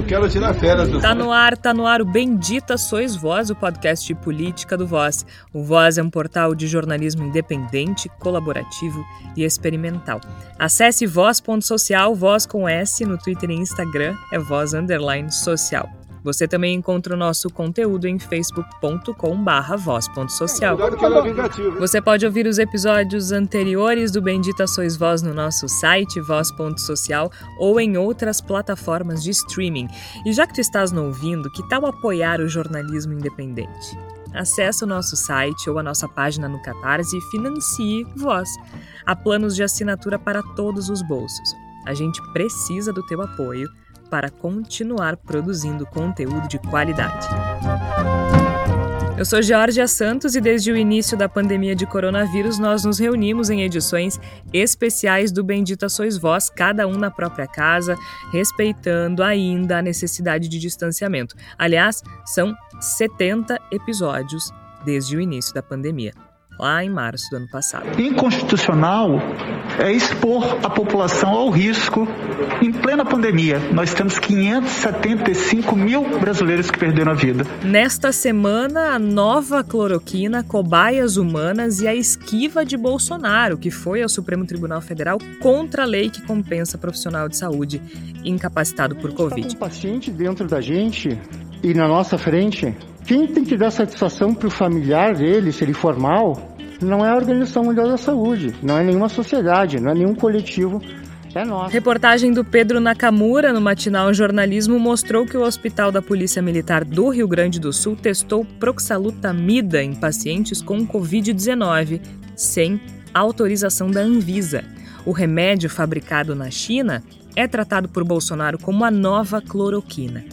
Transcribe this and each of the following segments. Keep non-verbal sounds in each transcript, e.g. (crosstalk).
Eu quero tirar férias do Tá no ar, tá no ar o Bendita Sois Voz, o podcast de política do Voz. O Voz é um portal de jornalismo independente, colaborativo e experimental. Acesse voz.social, voz com S no Twitter e Instagram, é voz underline social. Você também encontra o nosso conteúdo em facebook.com/barra voz.social. Você pode ouvir os episódios anteriores do Bendita Sois Voz no nosso site, voz.social, ou em outras plataformas de streaming. E já que tu estás no ouvindo, que tal apoiar o jornalismo independente? Acesse o nosso site ou a nossa página no Catarse e financie Voz. Há planos de assinatura para todos os bolsos. A gente precisa do teu apoio para continuar produzindo conteúdo de qualidade. Eu sou Georgia Santos e desde o início da pandemia de coronavírus nós nos reunimos em edições especiais do Bendita Sois Vós, cada um na própria casa, respeitando ainda a necessidade de distanciamento. Aliás, são 70 episódios desde o início da pandemia lá em março do ano passado. Inconstitucional é expor a população ao risco em plena pandemia. Nós temos 575 mil brasileiros que perderam a vida. Nesta semana, a nova cloroquina, cobaias humanas e a esquiva de Bolsonaro, que foi ao Supremo Tribunal Federal contra a lei que compensa profissional de saúde incapacitado por Covid. Tá um paciente dentro da gente e na nossa frente, quem tem que dar satisfação para o familiar dele, se ele for mal, não é a Organização Mundial da Saúde, não é nenhuma sociedade, não é nenhum coletivo. É nosso. Reportagem do Pedro Nakamura no Matinal Jornalismo mostrou que o Hospital da Polícia Militar do Rio Grande do Sul testou proxalutamida em pacientes com Covid-19 sem autorização da Anvisa. O remédio fabricado na China é tratado por Bolsonaro como a nova cloroquina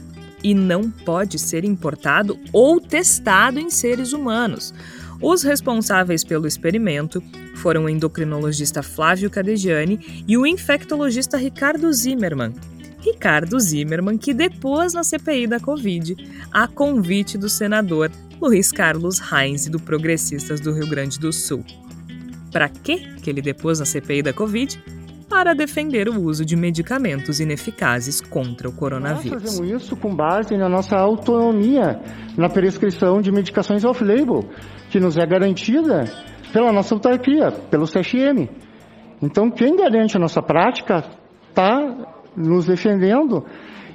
e não pode ser importado ou testado em seres humanos. Os responsáveis pelo experimento foram o endocrinologista Flávio Cadegiani e o infectologista Ricardo Zimmermann. Ricardo Zimmermann, que depôs na CPI da Covid, a convite do senador Luiz Carlos Reis do Progressistas do Rio Grande do Sul. Para que ele depôs na CPI da Covid? Para defender o uso de medicamentos ineficazes contra o coronavírus. Nós fazemos isso com base na nossa autonomia na prescrição de medicações off-label que nos é garantida pela nossa autarquia, pelo CSM. Então, quem garante a nossa prática está nos defendendo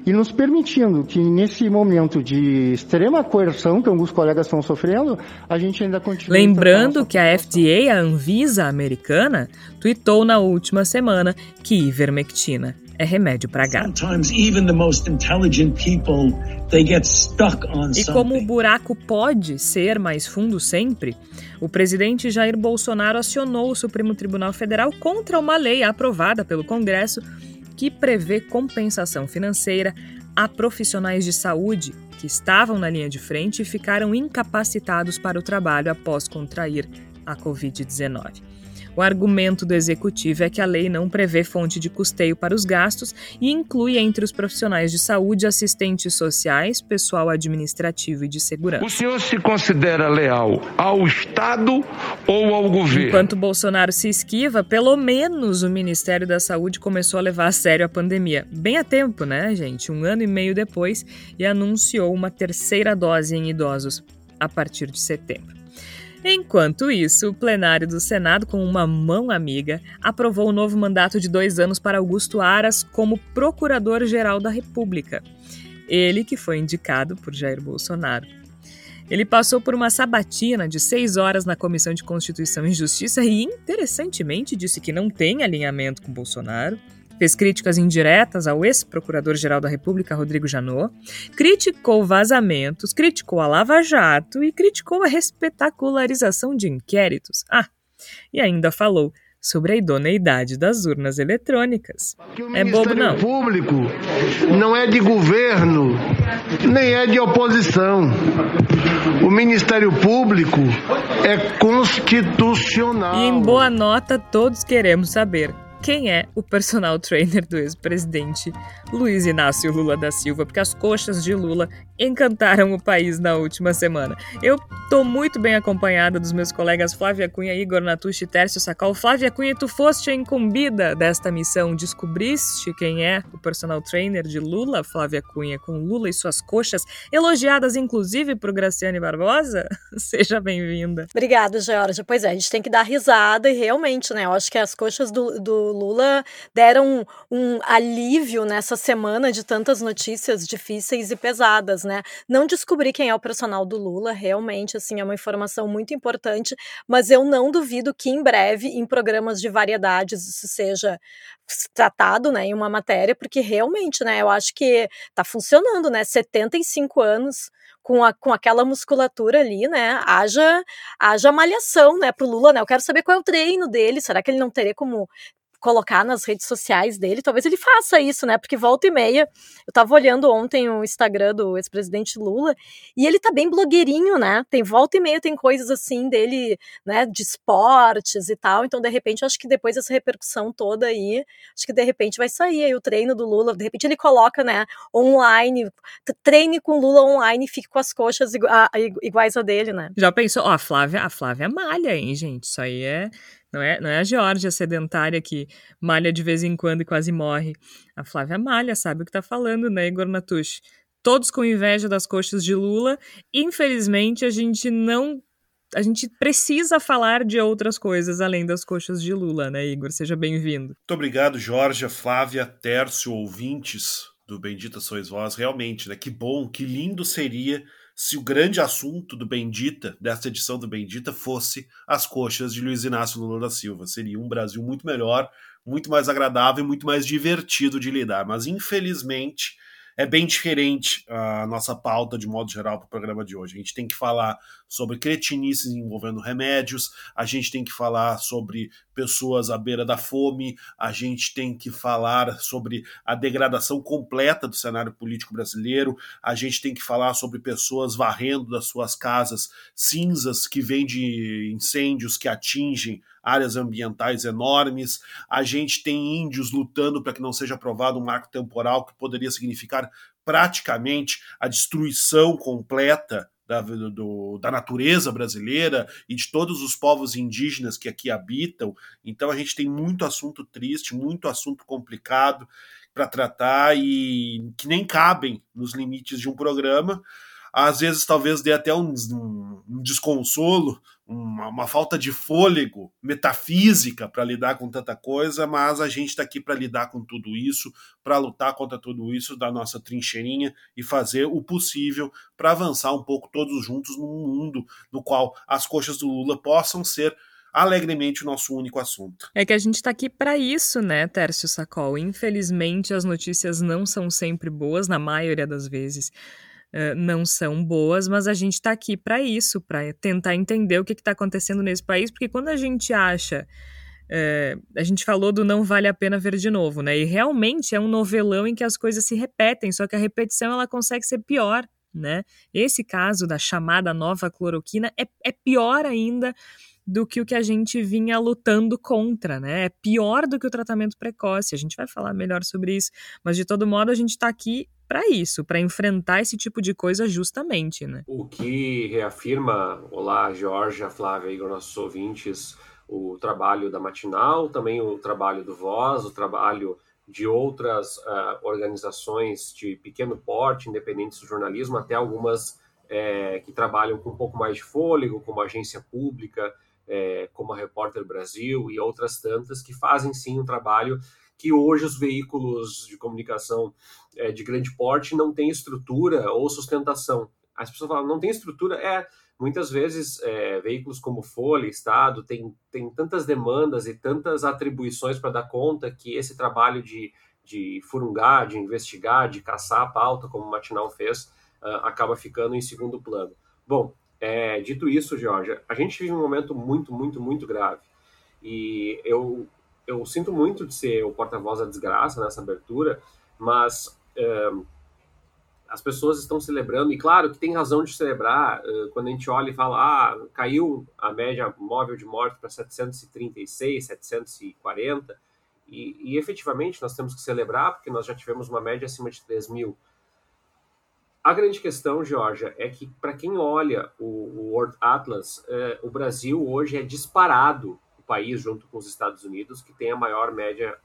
e nos permitindo que nesse momento de extrema coerção que alguns colegas estão sofrendo, a gente ainda continue. Lembrando que a FDA, a Anvisa americana, tweetou na última semana que ivermectina é remédio para gato. E como o buraco pode ser mais fundo sempre, o presidente Jair Bolsonaro acionou o Supremo Tribunal Federal contra uma lei aprovada pelo Congresso que prevê compensação financeira a profissionais de saúde que estavam na linha de frente e ficaram incapacitados para o trabalho após contrair a Covid-19. O argumento do executivo é que a lei não prevê fonte de custeio para os gastos e inclui entre os profissionais de saúde assistentes sociais, pessoal administrativo e de segurança. O senhor se considera leal ao Estado ou ao governo? Enquanto Bolsonaro se esquiva, pelo menos o Ministério da Saúde começou a levar a sério a pandemia. Bem a tempo, né, gente? Um ano e meio depois e anunciou uma terceira dose em idosos a partir de setembro. Enquanto isso, o plenário do Senado, com uma mão amiga, aprovou o novo mandato de dois anos para Augusto Aras como Procurador-Geral da República. Ele que foi indicado por Jair Bolsonaro. Ele passou por uma sabatina de seis horas na Comissão de Constituição e Justiça e, interessantemente, disse que não tem alinhamento com Bolsonaro fez críticas indiretas ao ex-procurador-geral da República, Rodrigo Janot, criticou vazamentos, criticou a Lava Jato e criticou a respetacularização de inquéritos. Ah, e ainda falou sobre a idoneidade das urnas eletrônicas. é bobo não. Público não é de governo, nem é de oposição. O Ministério Público é constitucional. E em boa nota todos queremos saber quem é o personal trainer do ex-presidente Luiz Inácio Lula da Silva, porque as coxas de Lula encantaram o país na última semana. Eu tô muito bem acompanhada dos meus colegas Flávia Cunha, Igor Natucci e Tércio Sacal. Flávia Cunha, tu foste a incumbida desta missão. Descobriste quem é o personal trainer de Lula, Flávia Cunha, com Lula e suas coxas, elogiadas inclusive por Graciane Barbosa? (laughs) Seja bem-vinda. Obrigada, Georgia. Pois é, a gente tem que dar risada e realmente, né? Eu acho que as coxas do, do Lula deram um alívio nessa semana de tantas notícias difíceis e pesadas, né? Não descobri quem é o personal do Lula, realmente, assim, é uma informação muito importante, mas eu não duvido que em breve, em programas de variedades, isso seja tratado, né, em uma matéria, porque realmente, né, eu acho que tá funcionando, né? 75 anos com, a, com aquela musculatura ali, né? Haja, haja malhação, né, pro Lula, né? Eu quero saber qual é o treino dele. Será que ele não teria como colocar nas redes sociais dele, talvez ele faça isso, né? Porque volta e meia, eu tava olhando ontem o Instagram do ex-presidente Lula e ele tá bem blogueirinho, né? Tem volta e meia, tem coisas assim dele, né, de esportes e tal. Então, de repente, acho que depois dessa repercussão toda aí, acho que de repente vai sair aí o treino do Lula. De repente ele coloca, né, online, treine com Lula online e fique com as coxas iguais a dele, né? Já pensou? Ó, a Flávia, a Flávia malha, hein, gente? Isso aí é não é, não é a Georgia sedentária que malha de vez em quando e quase morre. A Flávia malha, sabe o que está falando, né, Igor Natush? Todos com inveja das coxas de Lula. Infelizmente, a gente não a gente precisa falar de outras coisas além das coxas de Lula, né, Igor? Seja bem-vindo. Muito obrigado, Jorge, Flávia, Tércio, ouvintes do Bendita Sois Vós. Realmente, né? Que bom, que lindo seria se o grande assunto do Bendita, dessa edição do Bendita, fosse as coxas de Luiz Inácio Lula da Silva. Seria um Brasil muito melhor, muito mais agradável e muito mais divertido de lidar. Mas, infelizmente, é bem diferente a nossa pauta, de modo geral, para o programa de hoje. A gente tem que falar sobre cretinices envolvendo remédios, a gente tem que falar sobre pessoas à beira da fome, a gente tem que falar sobre a degradação completa do cenário político brasileiro, a gente tem que falar sobre pessoas varrendo das suas casas cinzas que vêm de incêndios que atingem áreas ambientais enormes, a gente tem índios lutando para que não seja aprovado um marco temporal que poderia significar praticamente a destruição completa da, do, da natureza brasileira e de todos os povos indígenas que aqui habitam. Então a gente tem muito assunto triste, muito assunto complicado para tratar e que nem cabem nos limites de um programa às vezes talvez dê até um, um, um desconsolo, uma, uma, falta de fôlego metafísica para lidar com tanta coisa, mas a gente está aqui para lidar com tudo isso, para lutar contra tudo isso da nossa trincheirinha e fazer o possível para avançar um pouco todos juntos num mundo no qual as coxas do Lula possam ser alegremente o nosso único assunto. É que a gente está aqui para isso, né, Tércio Sacol? Infelizmente, as notícias não são sempre boas, na maioria das vezes não são boas, mas a gente está aqui para isso, para tentar entender o que está acontecendo nesse país, porque quando a gente acha. a gente falou do não vale a pena ver de novo, né? E realmente é um novelão em que as coisas se repetem, só que a repetição ela consegue ser pior, né? Esse caso da chamada nova cloroquina é, é pior ainda do que o que a gente vinha lutando contra, né? É pior do que o tratamento precoce. A gente vai falar melhor sobre isso, mas de todo modo a gente está aqui para isso, para enfrentar esse tipo de coisa justamente, né? O que reafirma, olá, Jorge, Flávia, Igor, nossos ouvintes, o trabalho da Matinal, também o trabalho do Voz, o trabalho de outras uh, organizações de pequeno porte, independentes do jornalismo, até algumas é, que trabalham com um pouco mais de fôlego, como a agência pública, é, como a Repórter Brasil e outras tantas, que fazem sim um trabalho que hoje os veículos de comunicação é, de grande porte não têm estrutura ou sustentação. As pessoas falam, não tem estrutura? É, muitas vezes é, veículos como Folha, Estado, tem, tem tantas demandas e tantas atribuições para dar conta que esse trabalho de, de furungar, de investigar, de caçar a pauta, como o Matinal fez, uh, acaba ficando em segundo plano. Bom, é, dito isso, Georgia, a gente vive um momento muito, muito, muito grave. E eu, eu sinto muito de ser o porta-voz da desgraça nessa abertura, mas é, as pessoas estão celebrando, e claro que tem razão de celebrar é, quando a gente olha e fala, ah, caiu a média móvel de morte para 736, 740, E, e, efetivamente nós temos que celebrar, porque nós já tivemos uma média acima de 3 mil. A grande questão, Georgia, é que para quem olha o, o World Atlas, é, o Brasil hoje é disparado o país, junto com os Estados Unidos, que tem a maior média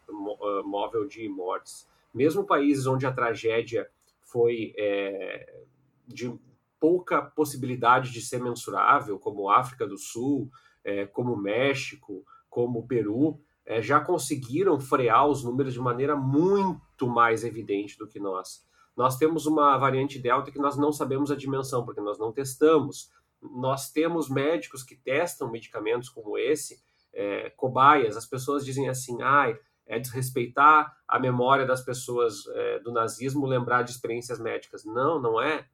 móvel de mortes. Mesmo países onde a tragédia foi é, de pouca possibilidade de ser mensurável, como África do Sul, é, como México, como Peru, é, já conseguiram frear os números de maneira muito mais evidente do que nós. Nós temos uma variante Delta que nós não sabemos a dimensão, porque nós não testamos. Nós temos médicos que testam medicamentos como esse, é, cobaias. As pessoas dizem assim, ah, é desrespeitar a memória das pessoas é, do nazismo lembrar de experiências médicas. Não, não é.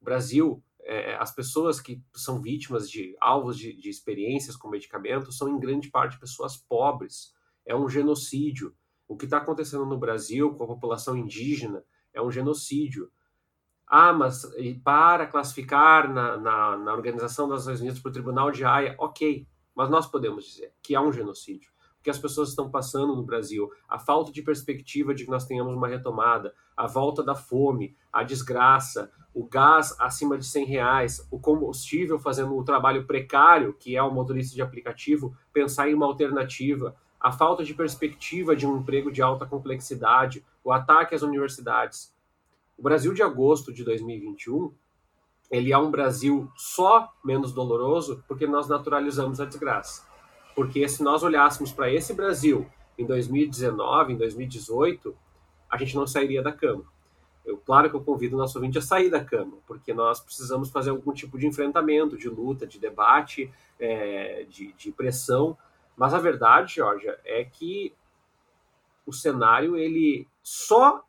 Brasil é, as pessoas que são vítimas de alvos de, de experiências com medicamentos são em grande parte pessoas pobres. É um genocídio. O que está acontecendo no Brasil com a população indígena é um genocídio. Ah, mas para classificar na, na, na Organização das Nações Unidas para o Tribunal de Haia, ok, mas nós podemos dizer que há um genocídio. O que as pessoas estão passando no Brasil, a falta de perspectiva de que nós tenhamos uma retomada, a volta da fome, a desgraça, o gás acima de 100 reais, o combustível fazendo o trabalho precário, que é o motorista de aplicativo, pensar em uma alternativa, a falta de perspectiva de um emprego de alta complexidade, o ataque às universidades. O Brasil de agosto de 2021, ele é um Brasil só menos doloroso porque nós naturalizamos a desgraça. Porque se nós olhássemos para esse Brasil em 2019, em 2018, a gente não sairia da cama. Eu, claro que eu convido o nosso ouvinte a sair da cama, porque nós precisamos fazer algum tipo de enfrentamento, de luta, de debate, é, de, de pressão. Mas a verdade, Georgia, é que o cenário ele só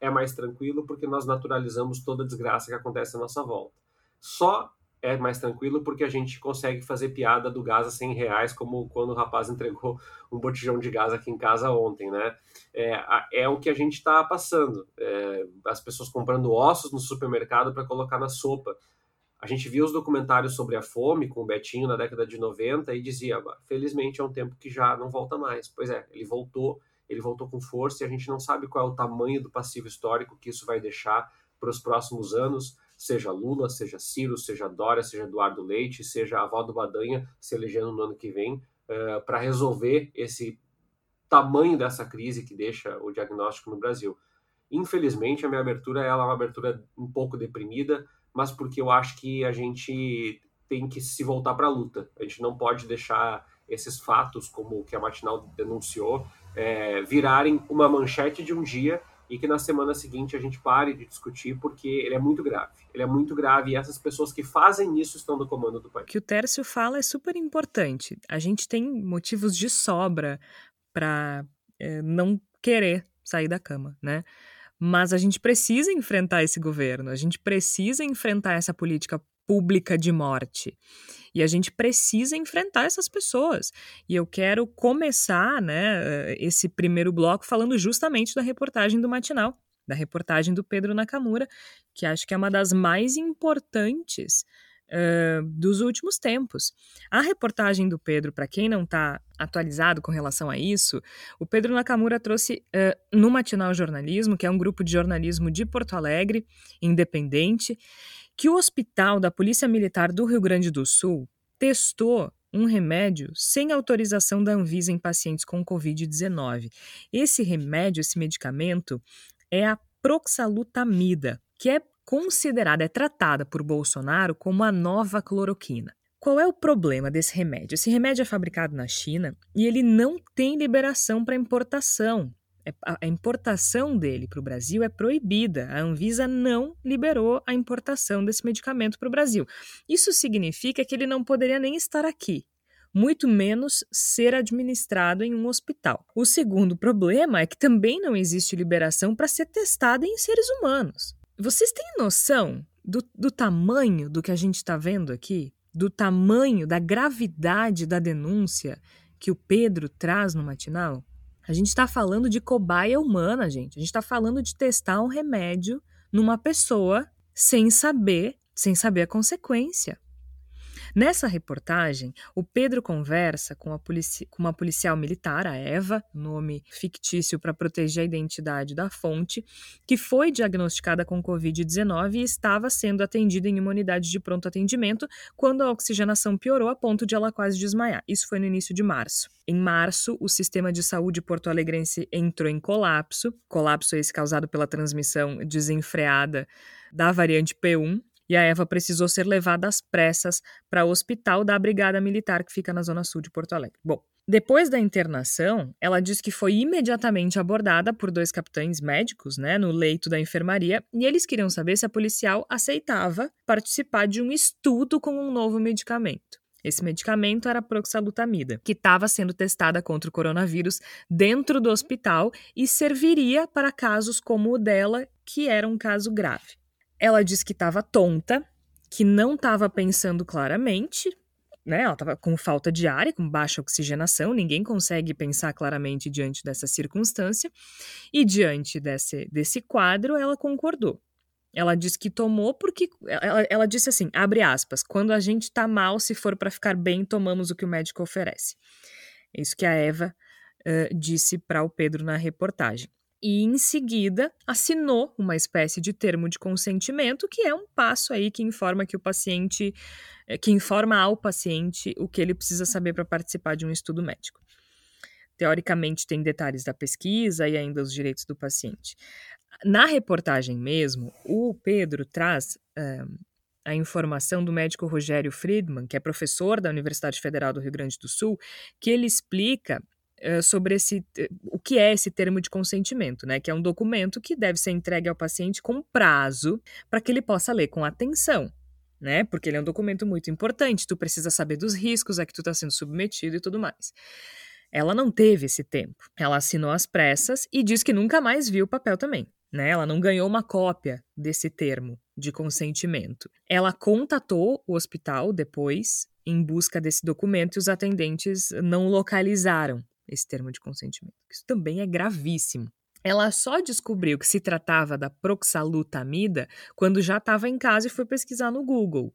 é mais tranquilo porque nós naturalizamos toda a desgraça que acontece à nossa volta. Só é mais tranquilo porque a gente consegue fazer piada do gás a 100 reais, como quando o rapaz entregou um botijão de gás aqui em casa ontem, né? É, é o que a gente está passando. É, as pessoas comprando ossos no supermercado para colocar na sopa. A gente viu os documentários sobre a fome com o Betinho na década de 90 e dizia, felizmente é um tempo que já não volta mais. Pois é, ele voltou, ele voltou com força e a gente não sabe qual é o tamanho do passivo histórico que isso vai deixar para os próximos anos seja Lula, seja Ciro, seja Dória, seja Eduardo Leite, seja a avó do Badanha se elegendo no ano que vem, uh, eh, para resolver esse tamanho dessa crise que deixa o diagnóstico no Brasil. Infelizmente, a minha abertura ela é uma abertura um pouco deprimida, mas porque eu acho que a gente tem que se voltar para a luta. A gente não pode deixar esses fatos, como o que a Matinal denunciou, é, virarem uma manchete de um dia e que na semana seguinte a gente pare de discutir porque ele é muito grave. Ele é muito grave e essas pessoas que fazem isso estão no comando do país. O que o Tércio fala é super importante. A gente tem motivos de sobra para é, não querer sair da cama, né? Mas a gente precisa enfrentar esse governo, a gente precisa enfrentar essa política pública de morte. E a gente precisa enfrentar essas pessoas. E eu quero começar né, esse primeiro bloco falando justamente da reportagem do Matinal, da reportagem do Pedro Nakamura, que acho que é uma das mais importantes uh, dos últimos tempos. A reportagem do Pedro, para quem não está atualizado com relação a isso, o Pedro Nakamura trouxe uh, no Matinal Jornalismo, que é um grupo de jornalismo de Porto Alegre, independente, que o hospital da Polícia Militar do Rio Grande do Sul testou um remédio sem autorização da Anvisa em pacientes com Covid-19. Esse remédio, esse medicamento, é a proxalutamida, que é considerada, é tratada por Bolsonaro como a nova cloroquina. Qual é o problema desse remédio? Esse remédio é fabricado na China e ele não tem liberação para importação. É, a importação dele para o Brasil é proibida. A Anvisa não liberou a importação desse medicamento para o Brasil. Isso significa que ele não poderia nem estar aqui, muito menos ser administrado em um hospital. O segundo problema é que também não existe liberação para ser testado em seres humanos. Vocês têm noção do, do tamanho do que a gente está vendo aqui? Do tamanho, da gravidade da denúncia que o Pedro traz no matinal? A gente está falando de cobaia humana, gente. A gente está falando de testar um remédio numa pessoa sem saber, sem saber a consequência. Nessa reportagem, o Pedro conversa com, com uma policial militar, a Eva, nome fictício para proteger a identidade da fonte, que foi diagnosticada com Covid-19 e estava sendo atendida em uma unidade de pronto atendimento quando a oxigenação piorou a ponto de ela quase desmaiar. Isso foi no início de março. Em março, o sistema de saúde porto-alegrense entrou em colapso, colapso esse causado pela transmissão desenfreada da variante P1, e a Eva precisou ser levada às pressas para o hospital da Brigada Militar que fica na zona sul de Porto Alegre. Bom, depois da internação, ela diz que foi imediatamente abordada por dois capitães médicos, né, no leito da enfermaria, e eles queriam saber se a policial aceitava participar de um estudo com um novo medicamento. Esse medicamento era proxalutamida, que estava sendo testada contra o coronavírus dentro do hospital e serviria para casos como o dela, que era um caso grave. Ela disse que estava tonta, que não estava pensando claramente, né? Ela estava com falta de ar e com baixa oxigenação, ninguém consegue pensar claramente diante dessa circunstância. E diante desse, desse quadro, ela concordou. Ela disse que tomou porque. Ela, ela disse assim: abre aspas, quando a gente tá mal, se for para ficar bem, tomamos o que o médico oferece. É isso que a Eva uh, disse para o Pedro na reportagem e em seguida assinou uma espécie de termo de consentimento, que é um passo aí que informa que o paciente, eh, que informa ao paciente o que ele precisa saber para participar de um estudo médico. Teoricamente tem detalhes da pesquisa e ainda os direitos do paciente. Na reportagem mesmo, o Pedro traz uh, a informação do médico Rogério Friedman, que é professor da Universidade Federal do Rio Grande do Sul, que ele explica uh, sobre esse, o que é esse termo de consentimento, né? Que é um documento que deve ser entregue ao paciente com prazo para que ele possa ler com atenção. Né? Porque ele é um documento muito importante, tu precisa saber dos riscos a que tu está sendo submetido e tudo mais. Ela não teve esse tempo. Ela assinou às pressas e diz que nunca mais viu o papel também. Né? Ela não ganhou uma cópia desse termo de consentimento. Ela contatou o hospital depois em busca desse documento e os atendentes não localizaram esse termo de consentimento. Isso também é gravíssimo. Ela só descobriu que se tratava da proxalutamida quando já estava em casa e foi pesquisar no Google.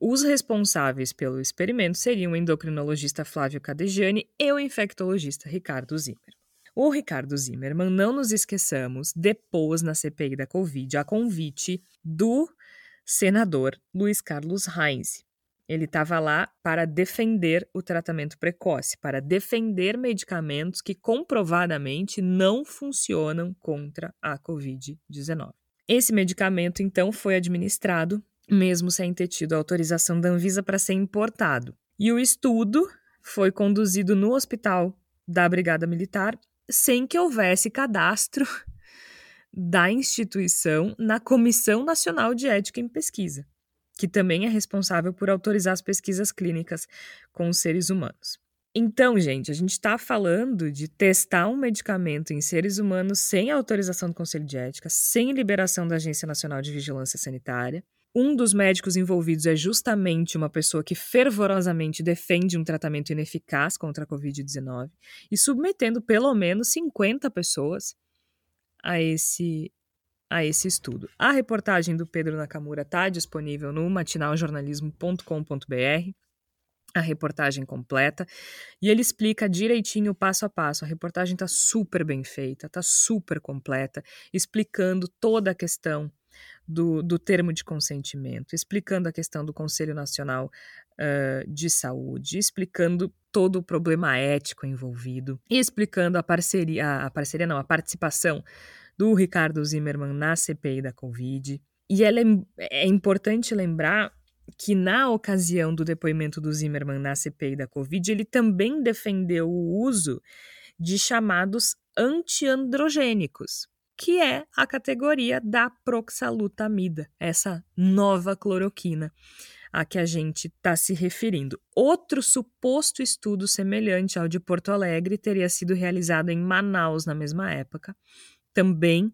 Os responsáveis pelo experimento seriam o endocrinologista Flávio Cadegiani e o infectologista Ricardo Zimmermann. O Ricardo Zimmermann, não nos esqueçamos, depôs na CPI da Covid a convite do senador Luiz Carlos Reis, ele estava lá para defender o tratamento precoce, para defender medicamentos que comprovadamente não funcionam contra a Covid-19. Esse medicamento, então, foi administrado, mesmo sem ter tido autorização da Anvisa para ser importado. E o estudo foi conduzido no hospital da Brigada Militar sem que houvesse cadastro (laughs) da instituição na Comissão Nacional de Ética em Pesquisa que também é responsável por autorizar as pesquisas clínicas com os seres humanos. Então, gente, a gente está falando de testar um medicamento em seres humanos sem autorização do Conselho de Ética, sem liberação da Agência Nacional de Vigilância Sanitária. Um dos médicos envolvidos é justamente uma pessoa que fervorosamente defende um tratamento ineficaz contra a Covid-19 e submetendo pelo menos 50 pessoas a esse a esse estudo. A reportagem do Pedro Nakamura está disponível no matinaljornalismo.com.br a reportagem completa e ele explica direitinho passo a passo. A reportagem está super bem feita, está super completa, explicando toda a questão do, do termo de consentimento, explicando a questão do Conselho Nacional uh, de Saúde, explicando todo o problema ético envolvido explicando a parceria, a parceria não, a participação do Ricardo Zimmermann na CPI da Covid. E é, é importante lembrar que na ocasião do depoimento do Zimmermann na CPI da Covid, ele também defendeu o uso de chamados antiandrogênicos, que é a categoria da proxalutamida, essa nova cloroquina a que a gente está se referindo. Outro suposto estudo semelhante ao de Porto Alegre teria sido realizado em Manaus na mesma época, também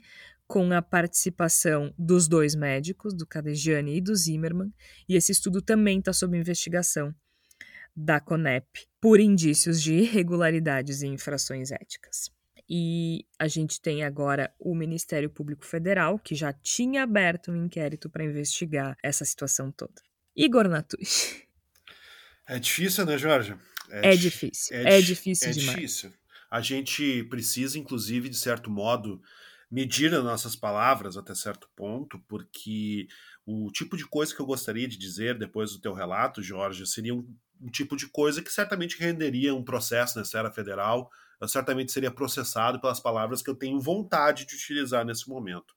com a participação dos dois médicos, do Cadegiani e do Zimmermann, e esse estudo também está sob investigação da CONEP por indícios de irregularidades e infrações éticas. E a gente tem agora o Ministério Público Federal, que já tinha aberto um inquérito para investigar essa situação toda. Igor Natucci. É difícil, né, Jorge? É, é difícil. É, é difícil é demais. Difícil. A gente precisa, inclusive, de certo modo, medir as nossas palavras até certo ponto, porque o tipo de coisa que eu gostaria de dizer depois do teu relato, Jorge, seria um, um tipo de coisa que certamente renderia um processo na esfera federal, eu certamente seria processado pelas palavras que eu tenho vontade de utilizar nesse momento.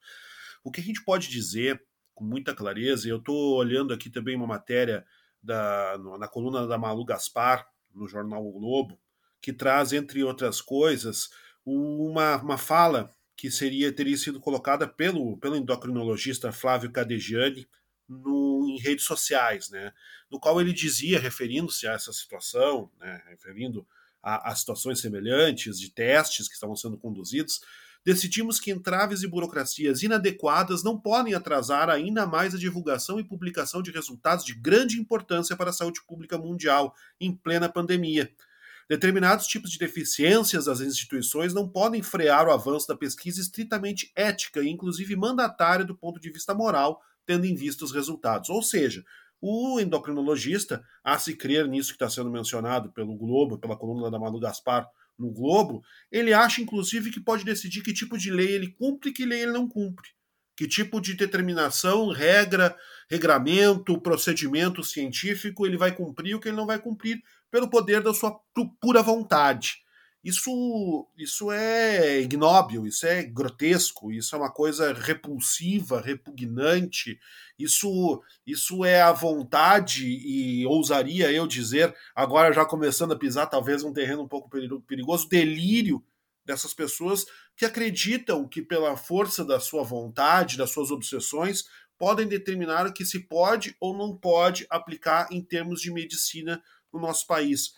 O que a gente pode dizer com muita clareza, e eu estou olhando aqui também uma matéria da, na coluna da Malu Gaspar, no jornal o Globo, que traz, entre outras coisas, uma, uma fala que seria teria sido colocada pelo, pelo endocrinologista Flávio Cadegiani no, em redes sociais, né, no qual ele dizia, referindo-se a essa situação, né, referindo a, a situações semelhantes de testes que estavam sendo conduzidos, decidimos que entraves e burocracias inadequadas não podem atrasar ainda mais a divulgação e publicação de resultados de grande importância para a saúde pública mundial em plena pandemia. Determinados tipos de deficiências das instituições não podem frear o avanço da pesquisa estritamente ética inclusive, mandatária do ponto de vista moral, tendo em vista os resultados. Ou seja, o endocrinologista, a se crer nisso que está sendo mencionado pelo Globo, pela coluna da Malu Gaspar no Globo, ele acha, inclusive, que pode decidir que tipo de lei ele cumpre e que lei ele não cumpre. Que tipo de determinação, regra, regramento, procedimento científico ele vai cumprir e o que ele não vai cumprir pelo poder da sua pura vontade. Isso, isso é ignóbil, isso é grotesco, isso é uma coisa repulsiva, repugnante. Isso, isso é a vontade e ousaria eu dizer, agora já começando a pisar talvez um terreno um pouco perigoso, delírio dessas pessoas que acreditam que pela força da sua vontade, das suas obsessões, podem determinar o que se pode ou não pode aplicar em termos de medicina no nosso país.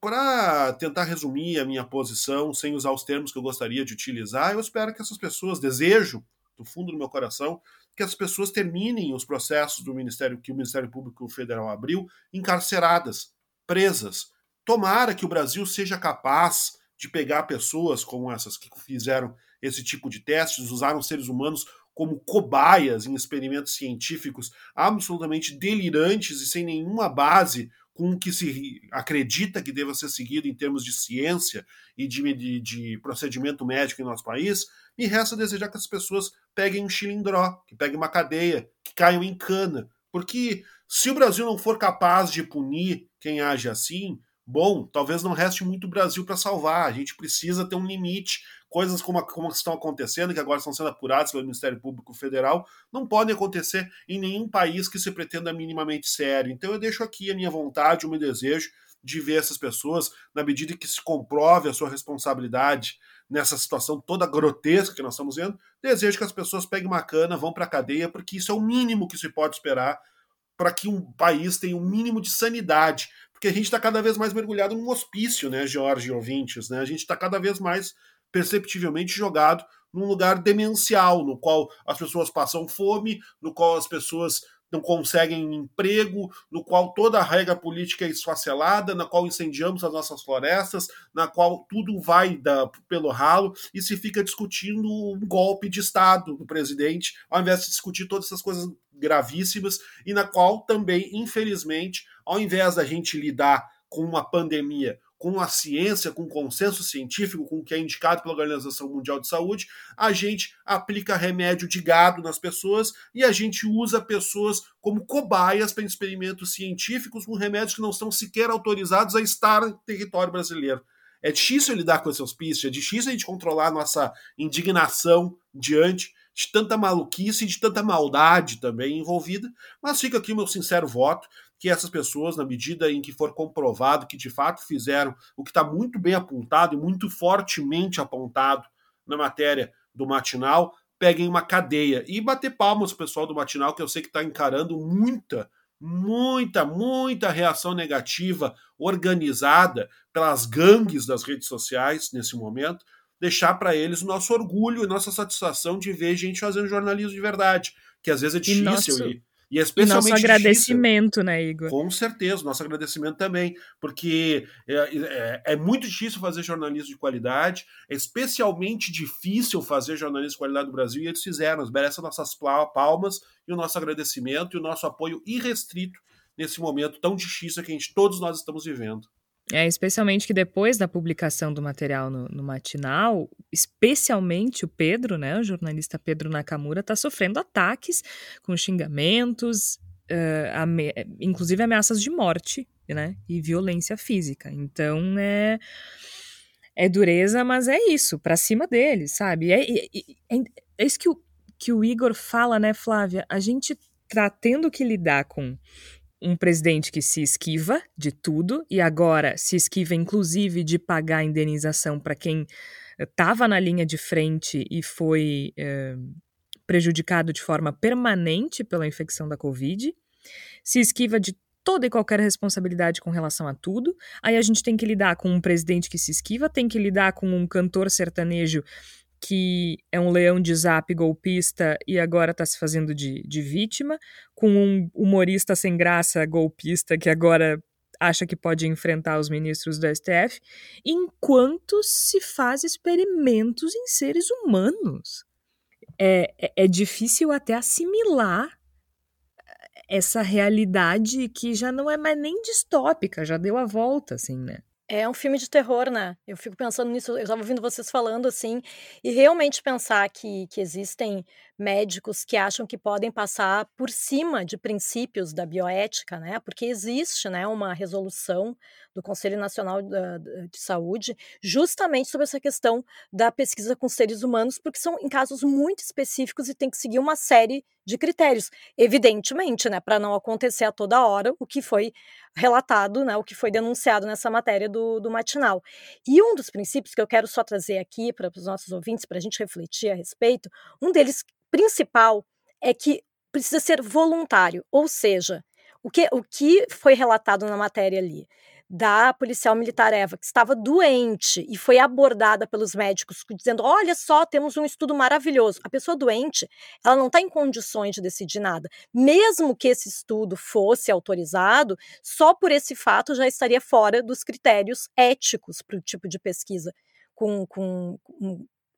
Para tentar resumir a minha posição, sem usar os termos que eu gostaria de utilizar, eu espero que essas pessoas, desejo do fundo do meu coração, que as pessoas terminem os processos do Ministério que o Ministério Público Federal abriu encarceradas, presas. Tomara que o Brasil seja capaz de pegar pessoas como essas que fizeram esse tipo de testes, usaram seres humanos como cobaias em experimentos científicos absolutamente delirantes e sem nenhuma base com o que se acredita que deva ser seguido em termos de ciência e de, de, de, procedimento médico em nosso país, me resta desejar que as pessoas peguem um chilindró, que peguem uma cadeia, que caiam em cana. Porque se o Brasil não for capaz de punir quem age assim, bom, talvez não reste muito Brasil para salvar. A gente precisa ter um limite. Coisas como, como estão acontecendo, que agora estão sendo apuradas pelo Ministério Público Federal, não podem acontecer em nenhum país que se pretenda minimamente sério. Então eu deixo aqui a minha vontade, o meu desejo de ver essas pessoas, na medida que se comprove a sua responsabilidade nessa situação toda grotesca que nós estamos vendo, desejo que as pessoas peguem uma cana, vão para a cadeia, porque isso é o mínimo que se pode esperar para que um país tenha um mínimo de sanidade porque a gente está cada vez mais mergulhado num hospício, né, Jorge ouvintes, né? A gente está cada vez mais perceptivelmente jogado num lugar demencial, no qual as pessoas passam fome, no qual as pessoas não conseguem emprego, no qual toda a regra política é esfacelada, na qual incendiamos as nossas florestas, na qual tudo vai da, pelo ralo e se fica discutindo um golpe de Estado do presidente, ao invés de discutir todas essas coisas gravíssimas e na qual também, infelizmente, ao invés da gente lidar com uma pandemia com a ciência, com o consenso científico, com o que é indicado pela Organização Mundial de Saúde, a gente aplica remédio de gado nas pessoas e a gente usa pessoas como cobaias para experimentos científicos com remédios que não estão sequer autorizados a estar no território brasileiro. É difícil lidar com esse hospício, é difícil a gente controlar a nossa indignação diante de tanta maluquice e de tanta maldade também envolvida, mas fica aqui o meu sincero voto que essas pessoas, na medida em que for comprovado que de fato fizeram o que está muito bem apontado e muito fortemente apontado na matéria do matinal, peguem uma cadeia e bater palmas o pessoal do matinal, que eu sei que está encarando muita, muita, muita reação negativa organizada pelas gangues das redes sociais nesse momento, deixar para eles o nosso orgulho e nossa satisfação de ver gente fazendo jornalismo de verdade, que às vezes é difícil. E, nosso... e E é especialmente. E nosso agradecimento, difícil. né, Igor? Com certeza, nosso agradecimento também, porque é, é, é, muito difícil fazer jornalismo de qualidade, é especialmente difícil fazer jornalismo de qualidade no Brasil, e eles fizeram, merecem nossas palmas e o nosso agradecimento e o nosso apoio irrestrito nesse momento tão difícil que a gente, todos nós estamos vivendo. É, especialmente que depois da publicação do material no, no, matinal, especialmente o Pedro, né, o jornalista Pedro Nakamura, está sofrendo ataques com xingamentos, uh, ame inclusive ameaças de morte, né, e violência física. Então é é dureza, mas é isso, para cima dele, sabe? É, é, é, é isso que o, que o Igor fala, né, Flávia? A gente tá tendo que lidar com um presidente que se esquiva de tudo e agora se esquiva inclusive de pagar a indenização para quem estava na linha de frente e foi é, prejudicado de forma permanente pela infecção da Covid, se esquiva de toda e qualquer responsabilidade com relação a tudo. Aí a gente tem que lidar com um presidente que se esquiva, tem que lidar com um cantor sertanejo que é um leão de zap golpista e agora está se fazendo de, de vítima, com um humorista sem graça golpista que agora acha que pode enfrentar os ministros do STF, enquanto se faz experimentos em seres humanos. É, é, é difícil até assimilar essa realidade que já não é mais nem distópica, já deu a volta, assim, né? É um filme de terror, né? Eu fico pensando nisso, eu estava ouvindo vocês falando assim, e realmente pensar que, que existem médicos que acham que podem passar por cima de princípios da bioética, né? Porque existe, né, uma resolução do Conselho Nacional de Saúde justamente sobre essa questão da pesquisa com seres humanos, porque são em casos muito específicos e tem que seguir uma série de critérios, evidentemente, né, para não acontecer a toda hora o que foi relatado, né, o que foi denunciado nessa matéria do, do matinal. E um dos princípios que eu quero só trazer aqui para os nossos ouvintes, para a gente refletir a respeito, um deles principal é que precisa ser voluntário, ou seja, o que, o que foi relatado na matéria ali da policial militar Eva, que estava doente e foi abordada pelos médicos dizendo: Olha só, temos um estudo maravilhoso. A pessoa doente, ela não está em condições de decidir nada. Mesmo que esse estudo fosse autorizado, só por esse fato já estaria fora dos critérios éticos para o tipo de pesquisa com, com,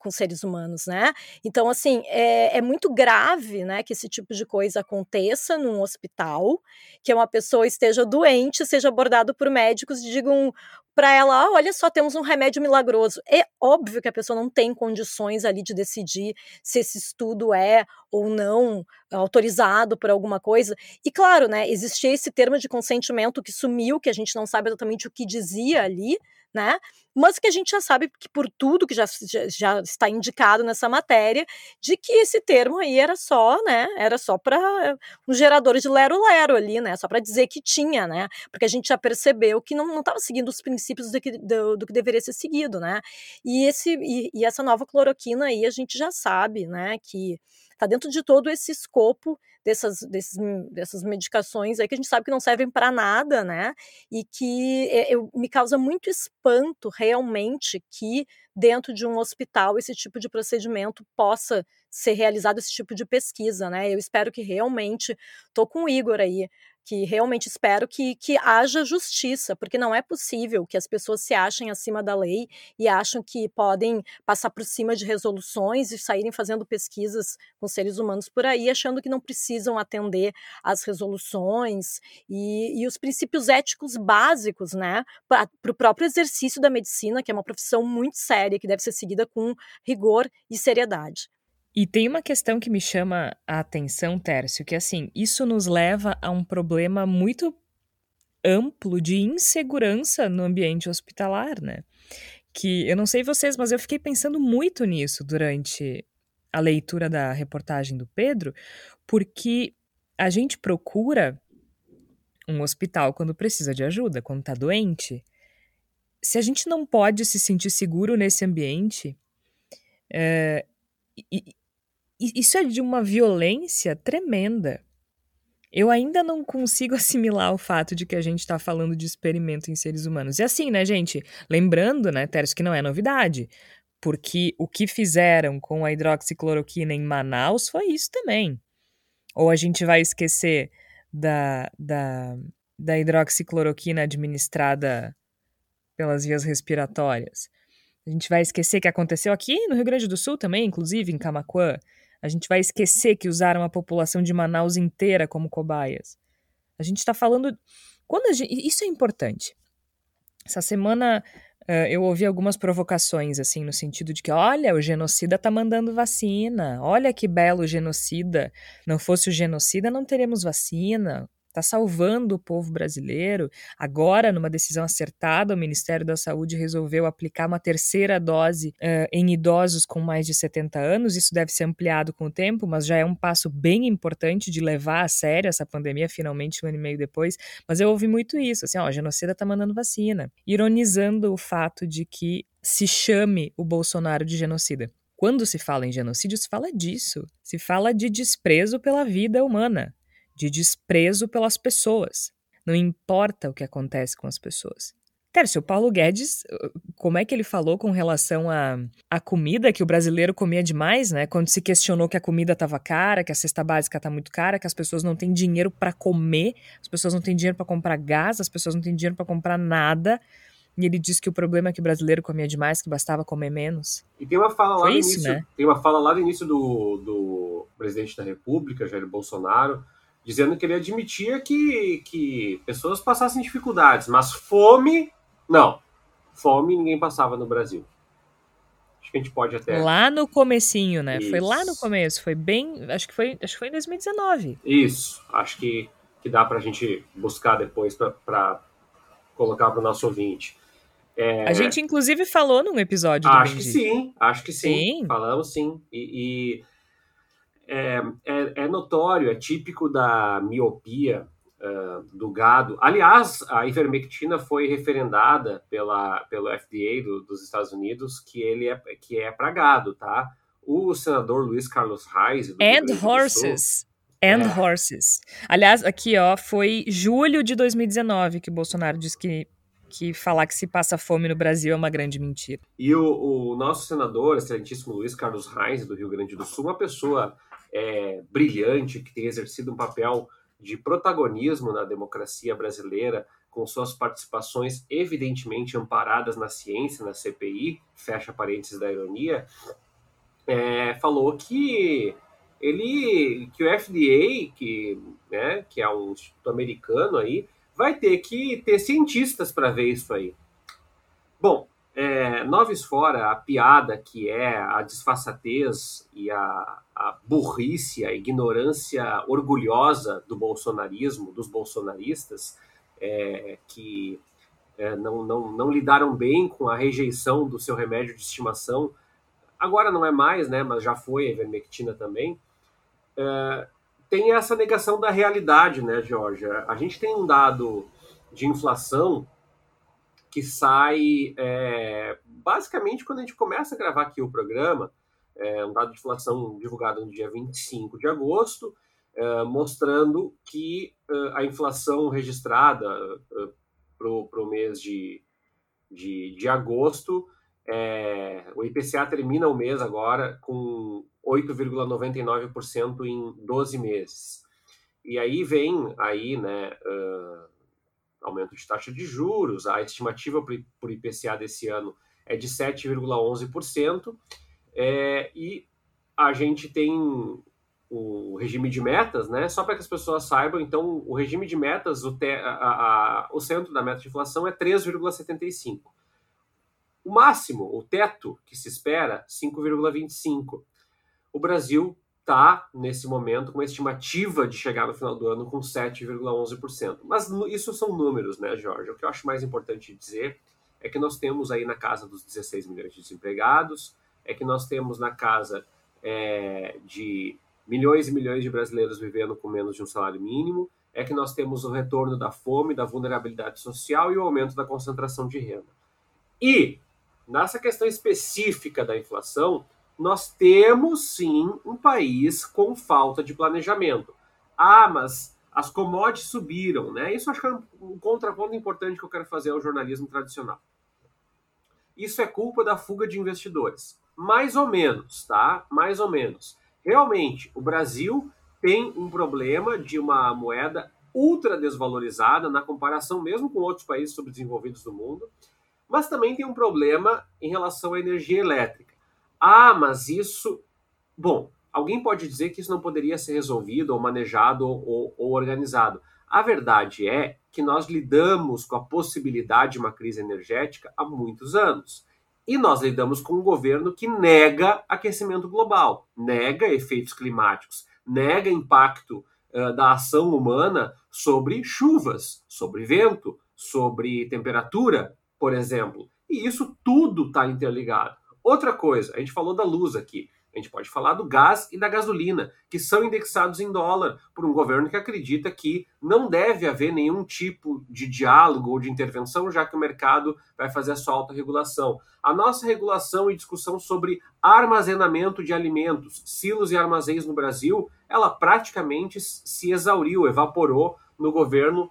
com seres humanos, né? Então, assim, é, é, muito grave, né, que esse tipo de coisa aconteça num hospital, que uma pessoa esteja doente, seja abordado por médicos e digam para ela, ah, olha só, temos um remédio milagroso. É óbvio que a pessoa não tem condições ali de decidir se esse estudo é ou não autorizado por alguma coisa. E claro, né, existia esse termo de consentimento que sumiu, que a gente não sabe exatamente o que dizia ali, né? Mas que a gente já sabe que por tudo que já, já, já, está indicado nessa matéria, de que esse termo aí era só, né? Era só para um gerador de lero-lero ali, né? Só para dizer que tinha, né? Porque a gente já percebeu que não estava seguindo os princípios do que, do, do, que deveria ser seguido, né? E, esse, e, e essa nova cloroquina aí a gente já sabe, né? Que está dentro de todo esse escopo dessas, desses, dessas medicações aí que a gente sabe que não servem para nada, né? E que eu, me causa muito espanto realmente que dentro de um hospital esse tipo de procedimento possa ser realizado esse tipo de pesquisa, né? Eu espero que realmente tô com o Igor aí que realmente espero que, que haja justiça, porque não é possível que as pessoas se achem acima da lei e acham que podem passar por cima de resoluções e saírem fazendo pesquisas com seres humanos por aí, achando que não precisam atender às resoluções e, e os princípios éticos básicos, né, para o próprio exercício da medicina, que é uma profissão muito séria, que deve ser seguida com rigor e seriedade. E tem uma questão que me chama a atenção, Tércio, que assim, isso nos leva a um problema muito amplo de insegurança no ambiente hospitalar, né? Que eu não sei vocês, mas eu fiquei pensando muito nisso durante a leitura da reportagem do Pedro, porque a gente procura um hospital quando precisa de ajuda, quando tá doente. Se a gente não pode se sentir seguro nesse ambiente, é, e, isso é de uma violência tremenda. Eu ainda não consigo (laughs) assimilar o fato de que a gente está falando de experimento em seres humanos. E assim, né, gente? Lembrando, né, Teres, que não é novidade. Porque o que fizeram com a hidroxicloroquina em Manaus foi isso também. Ou a gente vai esquecer da, da, da hidroxicloroquina administrada pelas vias respiratórias? A gente vai esquecer que aconteceu aqui no Rio Grande do Sul também, inclusive em Camacuã. A gente vai esquecer que usaram a população de Manaus inteira como cobaias. A gente está falando. Quando gente... Isso é importante. Essa semana uh, eu ouvi algumas provocações, assim, no sentido de que, olha, o genocida tá mandando vacina, olha que belo genocida. Não fosse o genocida, não teremos vacina está salvando o povo brasileiro. Agora, numa decisão acertada, o Ministério da Saúde resolveu aplicar uma terceira dose uh, em idosos com mais de 70 anos. Isso deve ser ampliado com o tempo, mas já é um passo bem importante de levar a sério essa pandemia, finalmente um ano e meio depois. Mas eu ouvi muito isso, assim, ó, a genocida está mandando vacina, ironizando o fato de que se chame o Bolsonaro de genocida. Quando se fala em genocídio, se fala disso. Se fala de desprezo pela vida humana de desprezo pelas pessoas. Não importa o que acontece com as pessoas. Tércio, o Paulo Guedes, como é que ele falou com relação à a, a, comida que o brasileiro comia demais, né? Quando se questionou que a comida estava cara, que a cesta básica está muito cara, que as pessoas não têm dinheiro para comer, as pessoas não têm dinheiro para comprar gás, as pessoas não têm dinheiro para comprar nada. E ele disse que o problema é que o brasileiro comia demais, que bastava comer menos. E tem uma fala lá no isso, início, né? tem uma fala lá no início do, do presidente da República, Jair Bolsonaro, dizendo que ele admitia que, que pessoas passassem dificuldades, mas fome, não. Fome ninguém passava no Brasil. Acho que a gente pode até. Lá no comecinho, né? Isso. Foi lá no começo, foi bem. Acho que foi, acho que foi em 2019. Isso, acho que, que dá pra gente buscar depois para colocar para o nosso ouvinte. É... A gente, inclusive, falou num episódio do Acho Benji. que sim, acho que sim. sim. Falamos sim. E, e é, é, é notório, é típico da miopia uh, do gado. Aliás, a ivermectina foi referendada pela, pelo FDA do, dos Estados Unidos que ele é, que é para gado, tá? O senador Luiz Carlos Reis... And horses. And é. horses. Aliás, aqui, ó, foi julho de 2019 que Bolsonaro disse que que falar que se passa fome no Brasil é uma grande mentira. E o, o nosso senador, excelentíssimo Luiz Carlos Reis, do Rio Grande do Sul, uma pessoa é, brilhante, que tem exercido um papel de protagonismo na democracia brasileira, com suas participações evidentemente amparadas na ciência, na CPI, fecha parênteses da ironia, é, falou que ele, que o FDA, que, né, que é um instituto americano aí, vai ter que ter cientistas para ver isso aí. Bom, é, noves fora a piada que é a disfarçatez e a, a burrice, a ignorância orgulhosa do bolsonarismo, dos bolsonaristas, é, que é, não, não, não lidaram bem com a rejeição do seu remédio de estimação, agora não é mais, né, mas já foi a ivermectina também, é, tem essa negação da realidade, né, Georgia? A gente tem um dado de inflação que sai é, basicamente quando a gente começa a gravar aqui o programa, é, um dado de inflação divulgado no dia 25 de agosto, é, mostrando que é, a inflação registrada é, para o mês de, de, de agosto, é, o IPCA termina o mês agora com 8,99% em 12 meses. E aí vem aí, né, uh, aumento de taxa de juros, a estimativa por IPCA desse ano é de 7,11%, é, e a gente tem o regime de metas, né? Só para que as pessoas saibam, então, o regime de metas, o, te, a, a, o centro da meta de inflação é 3,75. O máximo, o teto que se espera, 5,25. O Brasil está, nesse momento, com uma estimativa de chegar no final do ano com 7,11%. Mas isso são números, né, Jorge? O que eu acho mais importante dizer é que nós temos aí na casa dos 16 milhões de desempregados, é que nós temos na casa é, de milhões e milhões de brasileiros vivendo com menos de um salário mínimo, é que nós temos o retorno da fome, da vulnerabilidade social e o aumento da concentração de renda. E, nessa questão específica da inflação, nós temos sim um país com falta de planejamento. Ah, mas as commodities subiram, né? Isso acho que é um contraponto importante que eu quero fazer ao jornalismo tradicional. Isso é culpa da fuga de investidores. Mais ou menos, tá? Mais ou menos. Realmente, o Brasil tem um problema de uma moeda ultra desvalorizada na comparação mesmo com outros países subdesenvolvidos do mundo, mas também tem um problema em relação à energia elétrica. Ah, mas isso. Bom, alguém pode dizer que isso não poderia ser resolvido, ou manejado, ou, ou organizado. A verdade é que nós lidamos com a possibilidade de uma crise energética há muitos anos. E nós lidamos com um governo que nega aquecimento global, nega efeitos climáticos, nega impacto uh, da ação humana sobre chuvas, sobre vento, sobre temperatura, por exemplo. E isso tudo está interligado. Outra coisa, a gente falou da luz aqui. A gente pode falar do gás e da gasolina, que são indexados em dólar por um governo que acredita que não deve haver nenhum tipo de diálogo ou de intervenção, já que o mercado vai fazer a sua autorregulação. A nossa regulação e discussão sobre armazenamento de alimentos, silos e armazéns no Brasil, ela praticamente se exauriu, evaporou no governo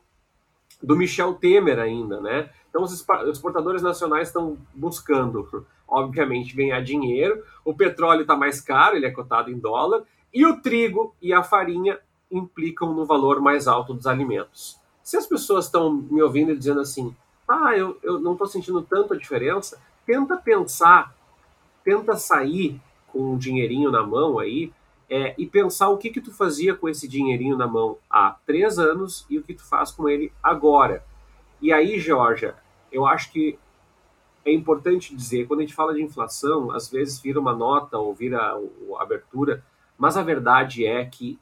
do Michel Temer ainda, né? Então os exportadores nacionais estão buscando obviamente, ganhar dinheiro. O petróleo está mais caro, ele é cotado em dólar. E o trigo e a farinha implicam no valor mais alto dos alimentos. Se as pessoas estão me ouvindo e dizendo assim, ah, eu, eu não estou sentindo tanta diferença, tenta pensar, tenta sair com um dinheirinho na mão aí é, e pensar o que que tu fazia com esse dinheirinho na mão há três anos e o que tu faz com ele agora. E aí, Georgia, eu acho que é importante dizer, quando a gente fala de inflação, às vezes vira uma nota ou vira a abertura, mas a verdade é que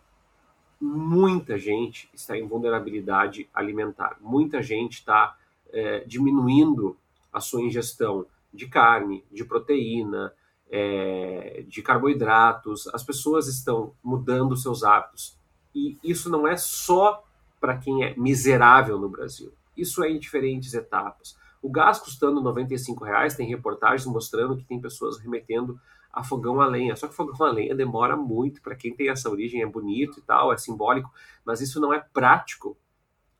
muita gente está em vulnerabilidade alimentar. Muita gente está é, diminuindo a sua ingestão de carne, de proteína, é, de carboidratos. As pessoas estão mudando seus hábitos. E isso não é só para quem é miserável no Brasil. Isso é em diferentes etapas. O gás custando 95 reais, tem reportagens mostrando que tem pessoas remetendo a fogão a lenha. Só que fogão a lenha demora muito. Para quem tem essa origem, é bonito e tal, é simbólico, mas isso não é prático.